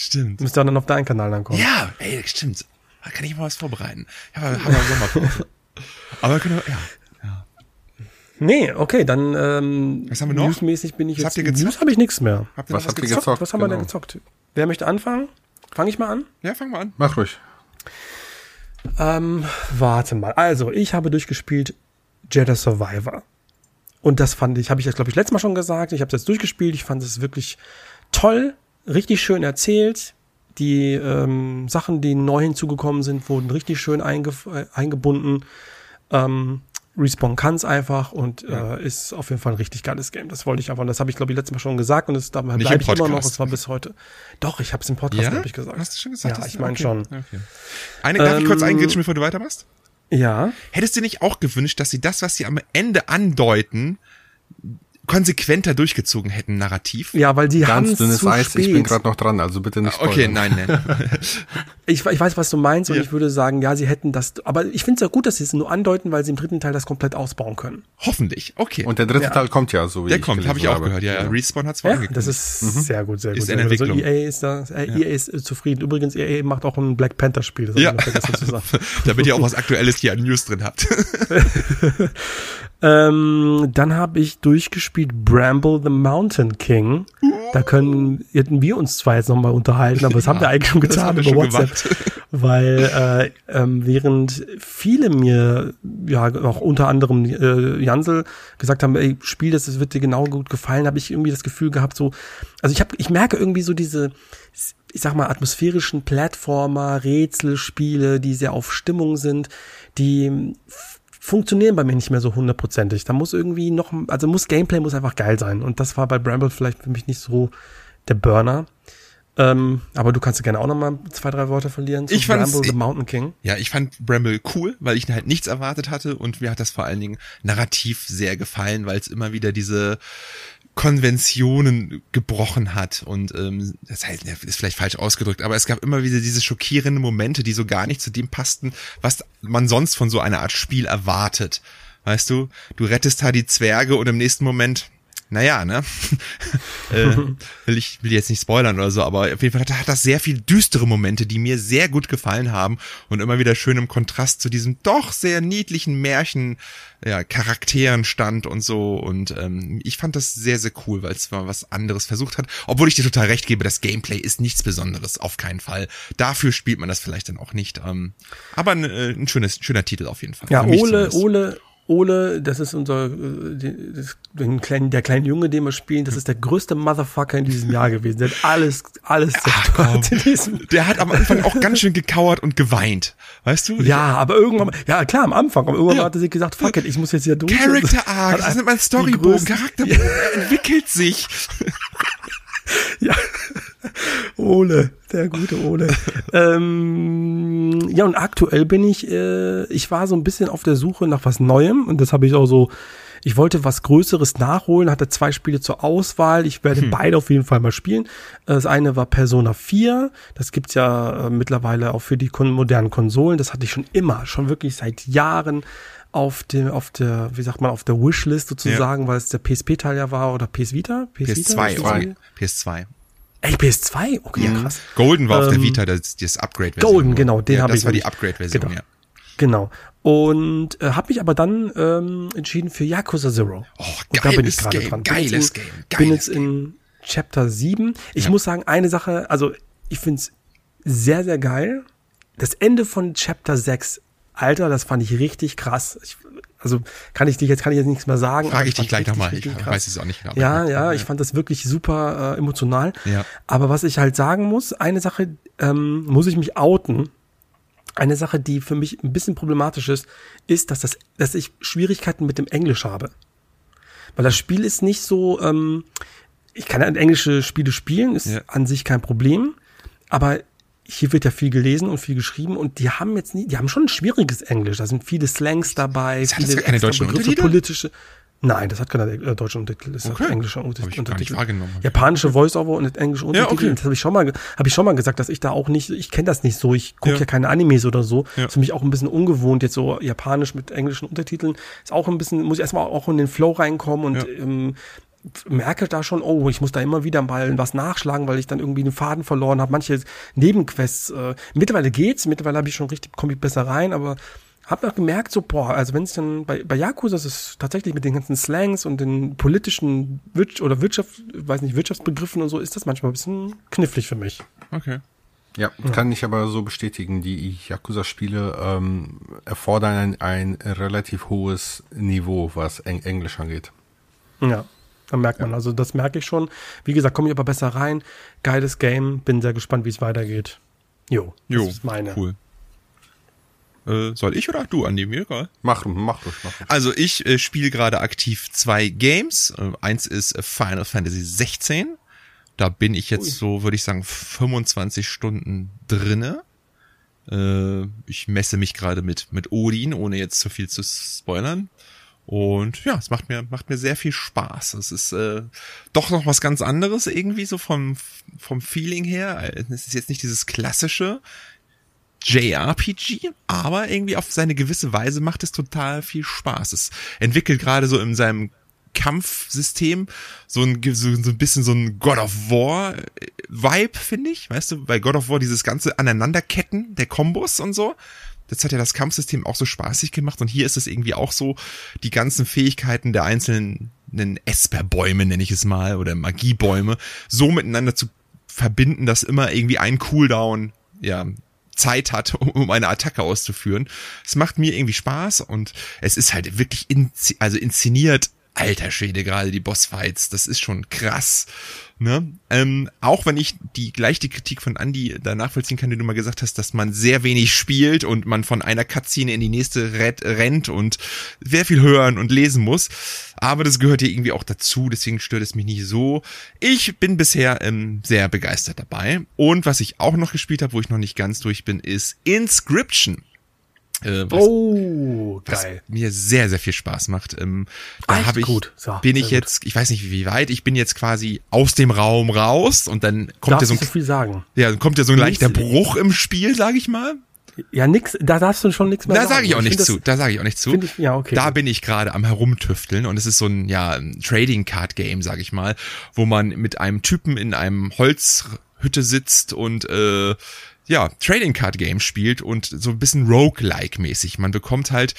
Stimmt. Müsste dann auf deinen Kanal dann kommen. Ja, ey, stimmt. Da kann ich mal was vorbereiten. Ja, aber haben wir Sommerpause. aber können wir, ja. ja. Nee, okay, dann ähm, was haben wir noch? Newsmäßig bin ich was jetzt. Habt ihr gezockt? News habe ich nichts mehr. Habt ihr was, was habt ihr gezockt? gezockt? Was haben genau. wir denn genau. gezockt? Wer möchte anfangen? Fange ich mal an? Ja, fang mal an. Mach ruhig. Ähm, warte mal. Also, ich habe durchgespielt Jedi Survivor. Und das fand ich, habe ich jetzt, glaube ich, letztes Mal schon gesagt. Ich habe es jetzt durchgespielt. Ich fand es wirklich toll richtig schön erzählt. Die ähm, Sachen, die neu hinzugekommen sind, wurden richtig schön einge äh, eingebunden. Ähm, Respawn kann es einfach und ja. äh, ist auf jeden Fall ein richtig geiles Game. Das wollte ich einfach, das habe ich glaube ich letztes Mal schon gesagt und das da bleibe ich immer noch. Es war bis heute. Doch, ich habe es im Podcast ja? glaube ich gesagt. Hast du schon gesagt? Ja, ich meine okay. schon. Okay. Eine, darf ähm, ich kurz ähm, eingritschen, bevor du weitermachst? Ja. Hättest du nicht auch gewünscht, dass sie das, was sie am Ende andeuten, konsequenter durchgezogen hätten, narrativ. Ja, weil die haben dünnes zu Eis, spät. ich bin gerade noch dran, also bitte nicht spoilern. Okay, nein, nein. (laughs) ich, ich weiß, was du meinst und ja. ich würde sagen, ja, sie hätten das, aber ich finde es ja gut, dass sie es nur andeuten, weil sie im dritten Teil das komplett ausbauen können. Hoffentlich, okay. Und der dritte ja. Teil kommt ja, so wie Der kommt, habe ich auch habe. gehört, ja, ja. Respawn hat zwar ja, Das ist mhm. sehr gut, sehr gut. Ist in Entwicklung. Also EA ist da, äh, EA ist äh, zufrieden. Übrigens, EA macht auch ein Black Panther Spiel, das ja. (laughs) Damit ihr auch was Aktuelles hier an News drin habt. (laughs) ähm, dann habe ich durchgespielt Bramble the Mountain King. Da können, hätten wir uns zwar jetzt nochmal unterhalten, aber das ja, haben wir eigentlich schon getan über WhatsApp. (laughs) Weil äh, ähm, während viele mir, ja, auch unter anderem äh, Jansel gesagt haben, ey, spiel das, das wird dir genau gut gefallen, habe ich irgendwie das Gefühl gehabt, so, also ich habe, ich merke irgendwie so diese, ich sag mal, atmosphärischen Plattformer, Rätselspiele, die sehr auf Stimmung sind, die funktionieren bei mir nicht mehr so hundertprozentig. Da muss irgendwie noch, also muss Gameplay muss einfach geil sein. Und das war bei Bramble vielleicht für mich nicht so der Burner. Ähm, aber du kannst gerne auch noch mal zwei, drei Worte verlieren zu ich Bramble the Mountain King. Ja, ich fand Bramble cool, weil ich halt nichts erwartet hatte und mir hat das vor allen Dingen narrativ sehr gefallen, weil es immer wieder diese Konventionen gebrochen hat und ähm, das heißt, ist vielleicht falsch ausgedrückt, aber es gab immer wieder diese schockierenden Momente, die so gar nicht zu dem passten, was man sonst von so einer Art Spiel erwartet. Weißt du, du rettest da die Zwerge und im nächsten Moment naja, ne? (laughs) äh, will ich will jetzt nicht spoilern oder so, aber auf jeden Fall hat, hat das sehr viel düstere Momente, die mir sehr gut gefallen haben und immer wieder schön im Kontrast zu diesem doch sehr niedlichen Märchen ja, Charakteren stand und so und ähm, ich fand das sehr sehr cool, weil es mal was anderes versucht hat, obwohl ich dir total recht gebe, das Gameplay ist nichts Besonderes, auf keinen Fall. Dafür spielt man das vielleicht dann auch nicht, ähm, aber ein, äh, ein schönes schöner Titel auf jeden Fall. Ja, Ole Ole Ole, das ist unser, äh, das, den kleinen, der kleine Junge, den wir spielen, das ist der größte Motherfucker in diesem Jahr gewesen. Der hat alles, alles zerstört in diesem. Der hat am Anfang auch ganz schön gekauert und geweint. Weißt du? Ja, aber irgendwann, ja klar, am Anfang, aber irgendwann ja. hat er sich gesagt, fuck it, ich muss jetzt hier durch. Character Arc, das ist mein Storybogen, Charakter ja. entwickelt sich. (laughs) ja. Ole, der gute Ole. ähm, ja, und aktuell bin ich, äh, ich war so ein bisschen auf der Suche nach was Neuem und das habe ich auch so, ich wollte was Größeres nachholen, hatte zwei Spiele zur Auswahl. Ich werde hm. beide auf jeden Fall mal spielen. Das eine war Persona 4. Das gibt's ja äh, mittlerweile auch für die kon modernen Konsolen. Das hatte ich schon immer, schon wirklich seit Jahren auf dem, auf der, wie sagt man, auf der Wishlist sozusagen, ja. weil es der PSP-Teil ja war oder PS Vita? PS, PS2, Vita, PS2. Echt PS2? Okay, ja, mhm. krass. Golden war ähm, auf der ähm, Vita das, das Upgrade-Version. Golden, genau, den ja, habe ich. Das war die Upgrade-Version, genau. ja. Genau. Und äh, habe mich aber dann ähm, entschieden für Yakuza Zero. Oh, geiles da bin ich gerade dran. Geiles bin Game. Geiles bin jetzt in Chapter 7. Ich ja. muss sagen, eine Sache, also ich find's sehr, sehr geil. Das Ende von Chapter 6, Alter, das fand ich richtig krass. Ich, also kann ich dich jetzt kann ich jetzt nichts mehr sagen. Frage ich dich gleich nochmal. Ich krass. weiß es auch nicht genau. Ja, ja, ich fand das wirklich super äh, emotional. Ja. Aber was ich halt sagen muss, eine Sache ähm, muss ich mich outen. Eine Sache, die für mich ein bisschen problematisch ist, ist, dass das, dass ich Schwierigkeiten mit dem Englisch habe. Weil das Spiel ist nicht so, ähm, ich kann ja englische Spiele spielen, ist ja. an sich kein Problem. Aber hier wird ja viel gelesen und viel geschrieben und die haben jetzt nie, die haben schon ein schwieriges Englisch. Da sind viele Slangs dabei, das viele hat keine deutschen Begriffe, politische. Nein, das hat keine äh, deutsche Untertitel, das okay. hat englische Untertitel. Japanische Voice-Over und englische Untertitel. Ja, okay. Das habe ich schon mal, habe ich schon mal gesagt, dass ich da auch nicht, ich kenne das nicht so. Ich gucke ja. ja. keine Animes oder so. Ja. Das ist für mich auch ein bisschen ungewohnt jetzt so Japanisch mit englischen Untertiteln. Ist auch ein bisschen, muss ich erstmal auch in den Flow reinkommen und ja. ähm, merke da schon, oh, ich muss da immer wieder mal was nachschlagen, weil ich dann irgendwie einen Faden verloren habe. Manche Nebenquests, äh, mittlerweile geht's, mittlerweile habe ich schon richtig, komme ich besser rein, aber habe noch gemerkt, so, boah, also wenn es dann bei, bei Yakuza ist es tatsächlich mit den ganzen Slangs und den politischen Wir oder Wirtschaft, weiß nicht, Wirtschaftsbegriffen und so, ist das manchmal ein bisschen knifflig für mich. Okay. Ja, ja. kann ich aber so bestätigen. Die Yakuza-Spiele ähm, erfordern ein, ein relativ hohes Niveau, was Eng Englisch angeht. Ja. Dann merkt man, also das merke ich schon. Wie gesagt, komme ich aber besser rein. Geiles Game, bin sehr gespannt, wie es weitergeht. Jo, jo das ist meine. Cool. Äh, soll ich oder du, Andi? Mir egal. Mach, mach ruhig, mach ruhig. Also ich äh, spiele gerade aktiv zwei Games. Äh, eins ist Final Fantasy 16. Da bin ich jetzt Ui. so, würde ich sagen, 25 Stunden drinne. Äh, ich messe mich gerade mit, mit Odin, ohne jetzt zu viel zu spoilern. Und ja, es macht mir, macht mir sehr viel Spaß. Es ist äh, doch noch was ganz anderes irgendwie so vom, vom Feeling her. Es ist jetzt nicht dieses klassische JRPG, aber irgendwie auf seine gewisse Weise macht es total viel Spaß. Es entwickelt gerade so in seinem Kampfsystem so ein, so, ein bisschen so ein God of War Vibe, finde ich. Weißt du, bei God of War dieses ganze Aneinanderketten der Kombos und so. Das hat ja das Kampfsystem auch so spaßig gemacht und hier ist es irgendwie auch so, die ganzen Fähigkeiten der einzelnen Esperbäume, nenne ich es mal, oder Magiebäume, so miteinander zu verbinden, dass immer irgendwie ein Cooldown, ja, Zeit hat, (laughs) um eine Attacke auszuführen. Es macht mir irgendwie Spaß und es ist halt wirklich in, also inszeniert alter Schwede, gerade die Bossfights, das ist schon krass. Ne? Ähm, auch wenn ich die gleiche Kritik von Andy da nachvollziehen kann, die du mal gesagt hast, dass man sehr wenig spielt und man von einer Cutscene in die nächste rennt und sehr viel hören und lesen muss. Aber das gehört hier irgendwie auch dazu, deswegen stört es mich nicht so. Ich bin bisher ähm, sehr begeistert dabei. Und was ich auch noch gespielt habe, wo ich noch nicht ganz durch bin, ist Inscription. Äh, was, oh, geil. Was mir sehr, sehr viel Spaß macht. Ähm, da habe ich, so, bin ich jetzt, ich weiß nicht wie weit, ich bin jetzt quasi aus dem Raum raus und dann kommt ja so ein, so sagen. Ja, dann kommt ja so ein leichter Bruch im Spiel, sag ich mal. Ja, nix, da darfst du schon nichts mehr da sagen. Da sage ich auch nicht zu. Da sage ich auch nicht zu. Ich, ja, okay. Da gut. bin ich gerade am herumtüfteln und es ist so ein ja Trading Card Game, sag ich mal, wo man mit einem Typen in einem Holzhütte sitzt und äh, ja, Trading Card Game spielt und so ein bisschen Roguelike mäßig. Man bekommt halt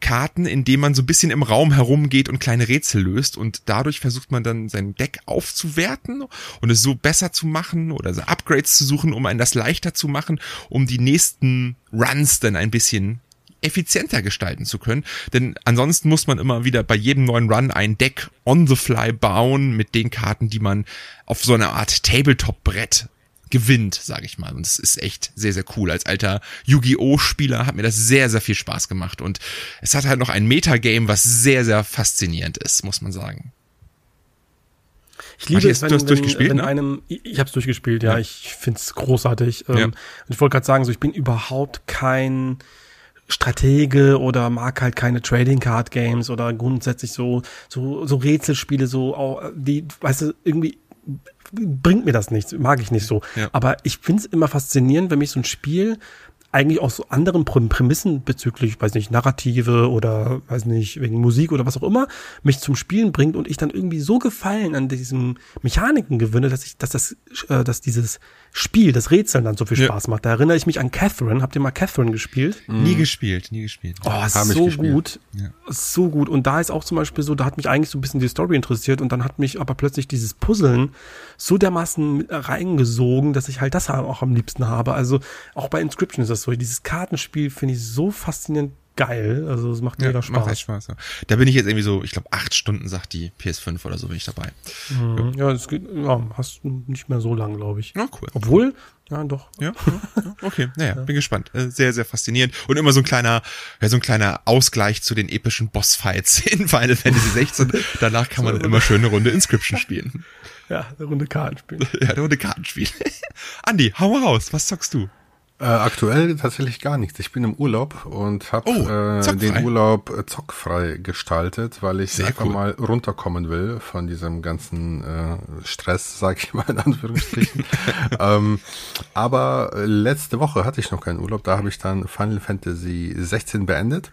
Karten, indem man so ein bisschen im Raum herumgeht und kleine Rätsel löst und dadurch versucht man dann sein Deck aufzuwerten und es so besser zu machen oder so Upgrades zu suchen, um einen das leichter zu machen, um die nächsten Runs dann ein bisschen effizienter gestalten zu können. Denn ansonsten muss man immer wieder bei jedem neuen Run ein Deck on the fly bauen mit den Karten, die man auf so eine Art Tabletop-Brett gewinnt, sage ich mal. Und es ist echt sehr, sehr cool. Als alter Yu-Gi-Oh! Spieler hat mir das sehr, sehr viel Spaß gemacht. Und es hat halt noch ein Metagame, was sehr, sehr faszinierend ist, muss man sagen. Ich liebe Matthias, es, wenn, du hast wenn, durchgespielt, wenn ne? einem, ich, ich habe es durchgespielt, ja, Ja. ich find's großartig. Ähm, Ja. Und ich wollte gerade sagen, so ich bin überhaupt kein Stratege oder mag halt keine Trading Card Games oder grundsätzlich so so so Rätselspiele so auch, die weißt du irgendwie bringt mir das nichts, mag ich nicht so. Ja. Aber ich find's immer faszinierend, wenn mich so ein Spiel eigentlich aus so anderen Präm- Prämissen bezüglich, weiß nicht, Narrative oder weiß nicht, wegen Musik oder was auch immer, mich zum Spielen bringt und ich dann irgendwie so Gefallen an diesen Mechaniken gewinne, dass ich, dass das, äh, dass dieses Spiel, das Rätseln dann so viel Ja. Spaß macht. Da erinnere ich mich an Catherine. Habt ihr mal Catherine gespielt? Nie gespielt, nie gespielt. Oh, ist Hab ich so gespielt. gut. Ja. So gut. Und da ist auch zum Beispiel so, da hat mich eigentlich so ein bisschen die Story interessiert und dann hat mich aber plötzlich dieses Puzzeln so dermaßen reingesogen, dass ich halt das auch am liebsten habe. Also auch bei Inscription ist das so. Dieses Kartenspiel finde ich so faszinierend geil. Also es macht Ja, mega macht Spaß. echt Spaß. Ja. Da bin ich jetzt irgendwie so, ich glaube, acht Stunden sagt die PS5 oder so bin ich dabei. Mhm. Ja, es geht, ja, hast du nicht mehr so lang, glaube ich. Ja, cool. Obwohl, ja, doch. Ja, ja, ja, okay. Naja, bin gespannt. Äh, Sehr, sehr faszinierend. Und immer so ein kleiner, ja, so ein kleiner Ausgleich zu den epischen Bossfights (laughs) in Final Fantasy 16. Danach kann man dann immer schön eine Runde Inscription spielen. Ja, eine Runde Kartenspiel. Ja, eine Runde Kartenspiel. (laughs) Andi, hau mal raus. Was zockst du? Äh, aktuell tatsächlich gar nichts. Ich bin im Urlaub und habe Oh, äh, den Urlaub äh, zockfrei gestaltet, weil ich Sehr einfach cool. mal runterkommen will von diesem ganzen äh, Stress, (laughs) sag ich mal in Anführungsstrichen. (laughs) ähm, aber äh, letzte Woche hatte ich noch keinen Urlaub. Da habe ich dann Final Fantasy 16 beendet.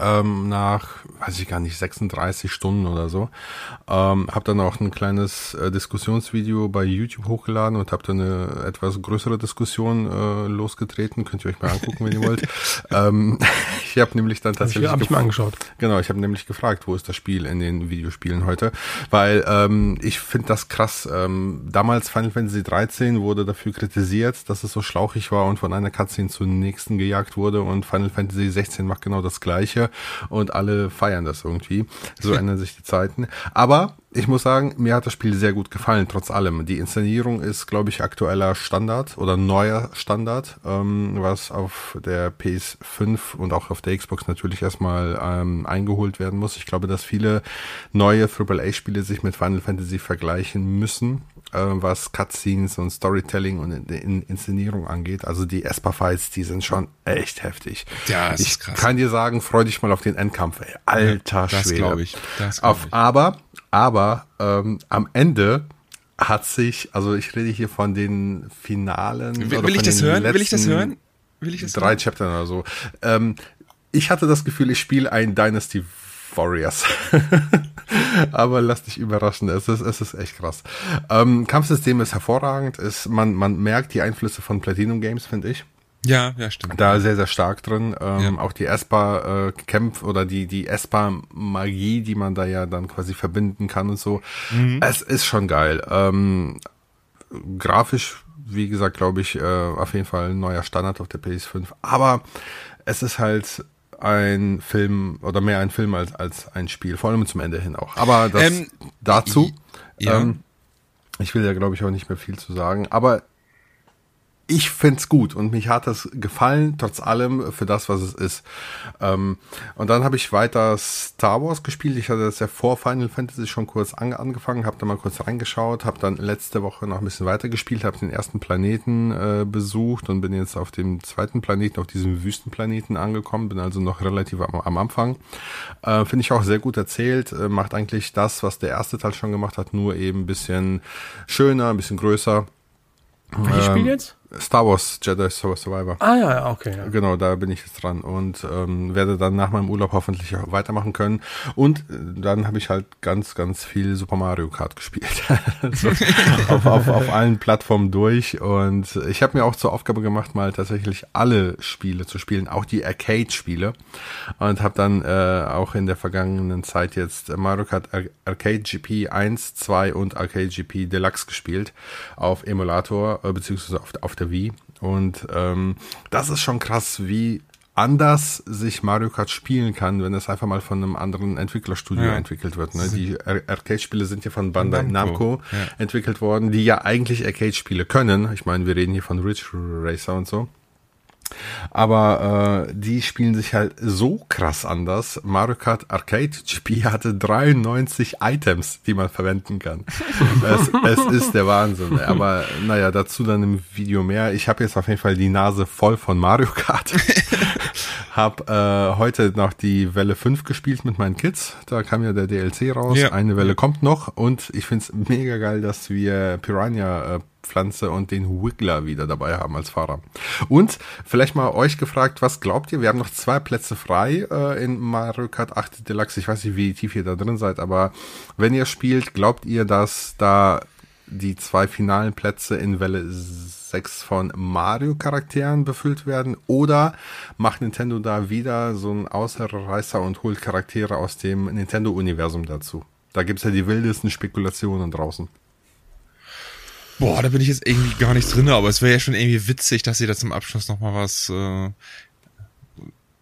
Ähm, nach, weiß ich gar nicht, 36 Stunden oder so. Ähm, habe dann auch ein kleines äh, Diskussionsvideo bei YouTube hochgeladen und habe dann eine etwas größere Diskussion äh, losgetreten. Könnt ihr euch mal angucken, wenn ihr wollt. (laughs) ähm, (laughs) ich habe nämlich dann Hab ich, tatsächlich hab ich mal angeschaut. Genau, ich habe nämlich gefragt, wo ist das Spiel in den Videospielen heute, weil ähm, ich finde das krass. Ähm, damals Final Fantasy 13 wurde dafür kritisiert, dass es so schlauchig war und von einer Cutscene zur nächsten gejagt wurde und Final Fantasy 16 macht genau das gleiche und alle feiern das irgendwie. So ändern sich die Zeiten. Aber ich muss sagen, mir hat das Spiel sehr gut gefallen, trotz allem. Die Inszenierung ist, glaube ich, aktueller Standard oder neuer Standard, ähm, was auf der PS5 und auch auf der Xbox natürlich erstmal ähm, eingeholt werden muss. Ich glaube, dass viele neue AAA-Spiele sich mit Final Fantasy vergleichen müssen, was Cutscenes und Storytelling und in, in Inszenierung angeht. Also die Esper-Fights, die sind schon echt heftig. Ja, es ich ist krass. kann dir sagen, freu dich mal auf den Endkampf, ey. Alter das Schwede. glaub ich. Das glaub auf, ich. Aber, aber ähm, am Ende hat sich, also ich rede hier von den Finalen. Will, will ich das hören? Will ich das hören? Will ich das Drei hören? Chaptern oder so. Ähm, ich hatte das Gefühl, ich spiele ein Dynasty Warriors. (laughs) Aber lass dich überraschen, es ist, es ist echt krass. Ähm, Kampfsystem ist hervorragend, ist, man, man merkt die Einflüsse von Platinum Games, finde ich Ja, ja, stimmt. da sehr, sehr stark drin. Ähm, Ja. Auch die Esper äh, oder die, die Esper Magie, die man da ja dann quasi verbinden kann und so. Es ist schon geil. Ähm, grafisch, wie gesagt, glaube ich, äh, auf jeden Fall ein neuer Standard auf der PS5. Aber es ist halt ein Film oder mehr ein Film als, als ein Spiel, vor allem zum Ende hin auch. Aber das Ähm, dazu. ja. Ähm, ich will ja, glaube ich, auch nicht mehr viel zu sagen. Aber ich find's gut und mich hat das gefallen, trotz allem, für das, was es ist. Ähm, und dann habe ich weiter Star Wars gespielt. Ich hatte das ja vor Final Fantasy schon kurz an, angefangen, habe da mal kurz reingeschaut, habe dann letzte Woche noch ein bisschen weiter gespielt, habe den ersten Planeten äh, besucht und bin jetzt auf dem zweiten Planeten, auf diesem Wüstenplaneten angekommen, bin also noch relativ am, am Anfang. Äh, Finde ich auch sehr gut erzählt, äh, macht eigentlich das, was der erste Teil schon gemacht hat, nur eben ein bisschen schöner, ein bisschen größer. Welches Ähm, Spiel jetzt? Star Wars Jedi Survivor. Ah ja, okay. Ja. Genau, da bin ich jetzt dran und ähm, werde dann nach meinem Urlaub hoffentlich auch weitermachen können. Und äh, dann habe ich halt ganz, ganz viel Super Mario Kart gespielt. (laughs) also auf, auf, auf allen Plattformen durch. Und ich habe mir auch zur Aufgabe gemacht, mal tatsächlich alle Spiele zu spielen, auch die Arcade-Spiele. Und habe dann äh, auch in der vergangenen Zeit jetzt Mario Kart Ar Arcade GP 1, 2 und Arcade GP Deluxe gespielt auf Emulator, äh, beziehungsweise auf, auf der Wii. Und ähm, das ist schon krass, wie anders sich Mario Kart spielen kann, wenn es einfach mal von einem anderen Entwicklerstudio Ja. entwickelt wird. Ne? Die Ar Arcade-Spiele sind ja von Bandai Namco, Namco, ja. entwickelt worden, die ja eigentlich Arcade-Spiele können. Ich meine, wir reden hier von Ridge Racer und so. Aber äh, die spielen sich halt so krass anders. Mario Kart Arcade (laughs) GP hatte 93 Items, die man verwenden kann. es, es ist der Wahnsinn. Aber naja, dazu dann im Video mehr. Ich habe jetzt auf jeden Fall die Nase voll von Mario Kart. (laughs) hab äh, heute noch die Welle 5 gespielt mit meinen Kids. Da kam ja der DLC raus. Ja. Eine Welle kommt noch. Und ich find's mega geil, dass wir Piranha äh, Pflanze und den Wiggler wieder dabei haben als Fahrer. Und vielleicht mal euch gefragt, was glaubt ihr? Wir haben noch zwei Plätze frei äh, in Mario Kart 8 Deluxe. Ich weiß nicht, wie tief ihr da drin seid, aber wenn ihr spielt, glaubt ihr, dass da die zwei finalen Plätze in Welle 6 von Mario-Charakteren befüllt werden? Oder macht Nintendo da wieder so einen Außerreißer und holt Charaktere aus dem Nintendo-Universum dazu? Da gibt's ja die wildesten Spekulationen draußen. Boah, da bin ich jetzt irgendwie gar nicht drin, aber es wäre ja schon irgendwie witzig, dass sie da zum Abschluss nochmal was äh,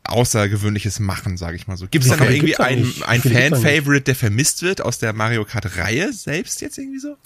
Außergewöhnliches machen, sage ich mal so. Gibt es da noch irgendwie einen, ein Fan-Favorite, der vermisst wird aus der Mario Kart-Reihe selbst jetzt irgendwie so?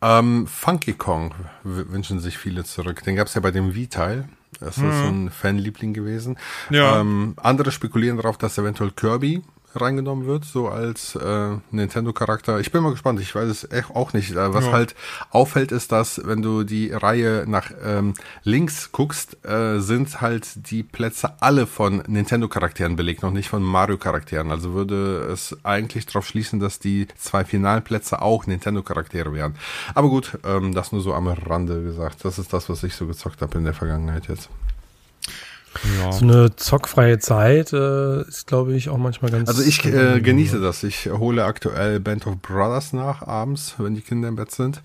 Ähm, Funky Kong wünschen sich viele zurück. Den gab es ja bei dem Wii-Teil. Das ist mhm. so ein Fanliebling gewesen. Ja. Ähm, andere spekulieren darauf, dass eventuell Kirby reingenommen wird, so als äh, Nintendo-Charakter. Ich bin mal gespannt, ich weiß es echt auch nicht. Äh, was ja. halt auffällt, ist, dass wenn du die Reihe nach ähm, links guckst, äh, sind halt die Plätze alle von Nintendo-Charakteren belegt, noch nicht von Mario-Charakteren. Also würde es eigentlich darauf schließen, dass die zwei Finalplätze auch Nintendo-Charaktere wären. Aber gut, ähm, das nur so am Rande gesagt. Das ist das, was ich so gezockt habe in der Vergangenheit jetzt. Ja. So eine zockfreie Zeit äh, ist, glaube ich, auch manchmal ganz. Also ich äh, genieße das. Ich hole aktuell Band of Brothers nach abends, wenn die Kinder im Bett sind.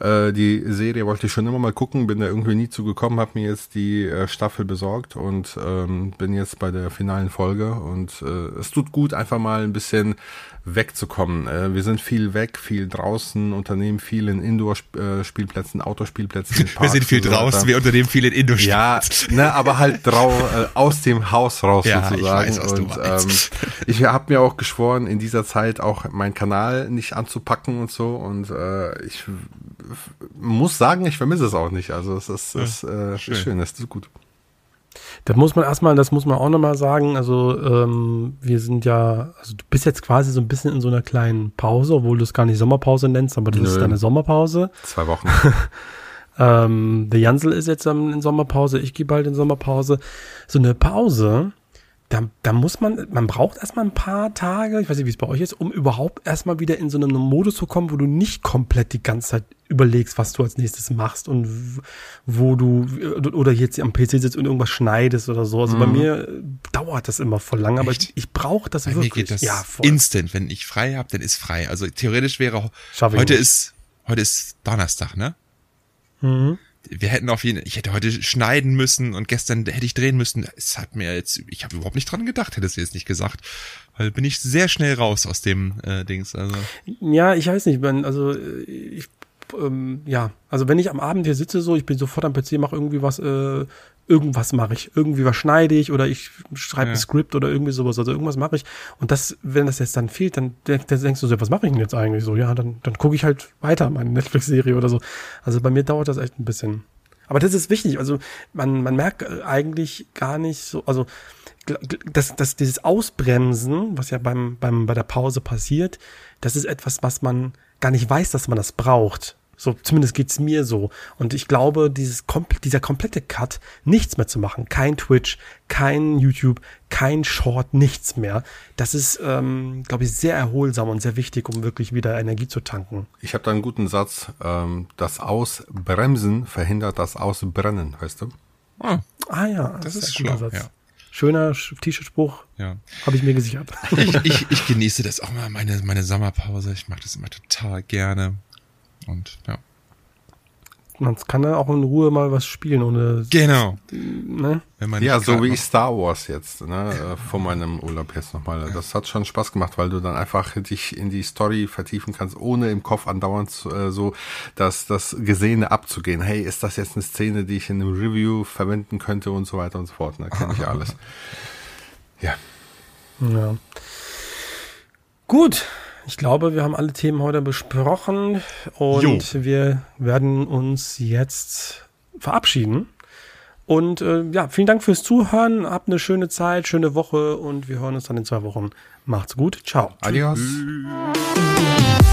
Äh, die Serie wollte ich schon immer mal gucken, bin da irgendwie nie zugekommen, habe mir jetzt die äh, Staffel besorgt und ähm, bin jetzt bei der finalen Folge und äh, es tut gut, einfach mal ein bisschen wegzukommen. Äh, wir sind viel weg, viel draußen, unternehmen viel in Indoor-Spielplätzen, Autospielplätzen. wir sind viel draußen, wir unternehmen viel in Indoor-Spielplätzen. Ja, ne, aber halt drau äh, aus dem Haus raus (laughs) ja, sozusagen. Ich weiß, und ähm, ich habe mir auch geschworen, in dieser Zeit auch meinen Kanal nicht anzupacken und so. Und äh, ich muss sagen, ich vermisse es auch nicht. Also es ist, ja, ist, äh, schön. ist schön, es ist gut. Da muss man erstmal, das muss man auch nochmal sagen, also ähm, wir sind ja, also du bist jetzt quasi so ein bisschen in so einer kleinen Pause, obwohl du es gar nicht Sommerpause nennst, aber das Nö. ist deine Sommerpause. Zwei Wochen. (laughs) ähm, der Jansel ist jetzt in Sommerpause, ich gehe bald in Sommerpause. So eine Pause, da, da muss man, man braucht erstmal ein paar Tage, ich weiß nicht, wie es bei euch ist, um überhaupt erstmal wieder in so einen Modus zu kommen, wo du nicht komplett die ganze Zeit überlegst, was du als nächstes machst und wo du oder jetzt am PC sitzt und irgendwas schneidest oder so. Also mhm. bei mir dauert das immer voll lang, aber ich, ich brauche das bei wirklich. Mir geht das ja, voll. instant. Wenn ich frei habe, dann ist frei. Also theoretisch wäre heute ist heute ist Donnerstag, ne? Mhm wir hätten auf jeden ich hätte heute schneiden müssen und gestern hätte ich drehen müssen. Es hat mir jetzt, ich habe überhaupt nicht dran gedacht, hätte es jetzt nicht gesagt. Weil bin ich sehr schnell raus aus dem äh, Dings. Also. Ja, ich weiß nicht, man, also ich ähm, ja, also wenn ich am Abend hier sitze, so, ich bin sofort am PC, mache irgendwie was, äh, irgendwas mache ich, irgendwie was schneide ich oder ich schreibe ja. ein Skript oder irgendwie sowas, also irgendwas mache ich. Und das, wenn das jetzt dann fehlt, dann, dann denkst du so, was mache ich denn jetzt eigentlich so? Ja, dann, dann gucke ich halt weiter meine Netflix-Serie oder so. Also bei mir dauert das echt ein bisschen. Aber das ist wichtig. Also man, man merkt äh, eigentlich gar nicht so, also dass, dass dieses Ausbremsen, was ja beim, beim, bei der Pause passiert, das ist etwas, was man gar nicht weiß, dass man das braucht. So, zumindest geht's mir so. Und ich glaube, dieses, dieser komplette Cut, nichts mehr zu machen, kein Twitch, kein YouTube, kein Short, nichts mehr, das ist, ähm, glaube ich, sehr erholsam und sehr wichtig, um wirklich wieder Energie zu tanken. Ich habe da einen guten Satz. Ähm, das Ausbremsen verhindert das Ausbrennen, weißt du? Ah, ah ja, das, das ist ein guter Satz. Ja. Schöner T-Shirt-Spruch. Ja. Habe ich mir gesichert. Ich, ich, (laughs) ich genieße das auch mal, meine, meine Sommerpause. Ich mache das immer total gerne. Und ja. Man kann da auch in Ruhe mal was spielen, ohne. Genau. Ne? ja, so wie Star Wars jetzt, ne, äh, vor meinem Urlaub jetzt nochmal. Ja. Das hat schon Spaß gemacht, weil du dann einfach dich in die Story vertiefen kannst, ohne im Kopf andauernd äh, so das, das Gesehene abzugehen. Hey, ist das jetzt eine Szene, die ich in einem Review verwenden könnte und so weiter und so fort. Da ne? kenne ich ja alles. Ja. Ja. Gut, ich glaube, wir haben alle Themen heute besprochen und jo. wir werden uns jetzt verabschieden. Und äh, ja, vielen Dank fürs Zuhören. Habt eine schöne Zeit, schöne Woche und wir hören uns dann in zwei Wochen. Macht's gut. Ciao. Adios. Tschüss.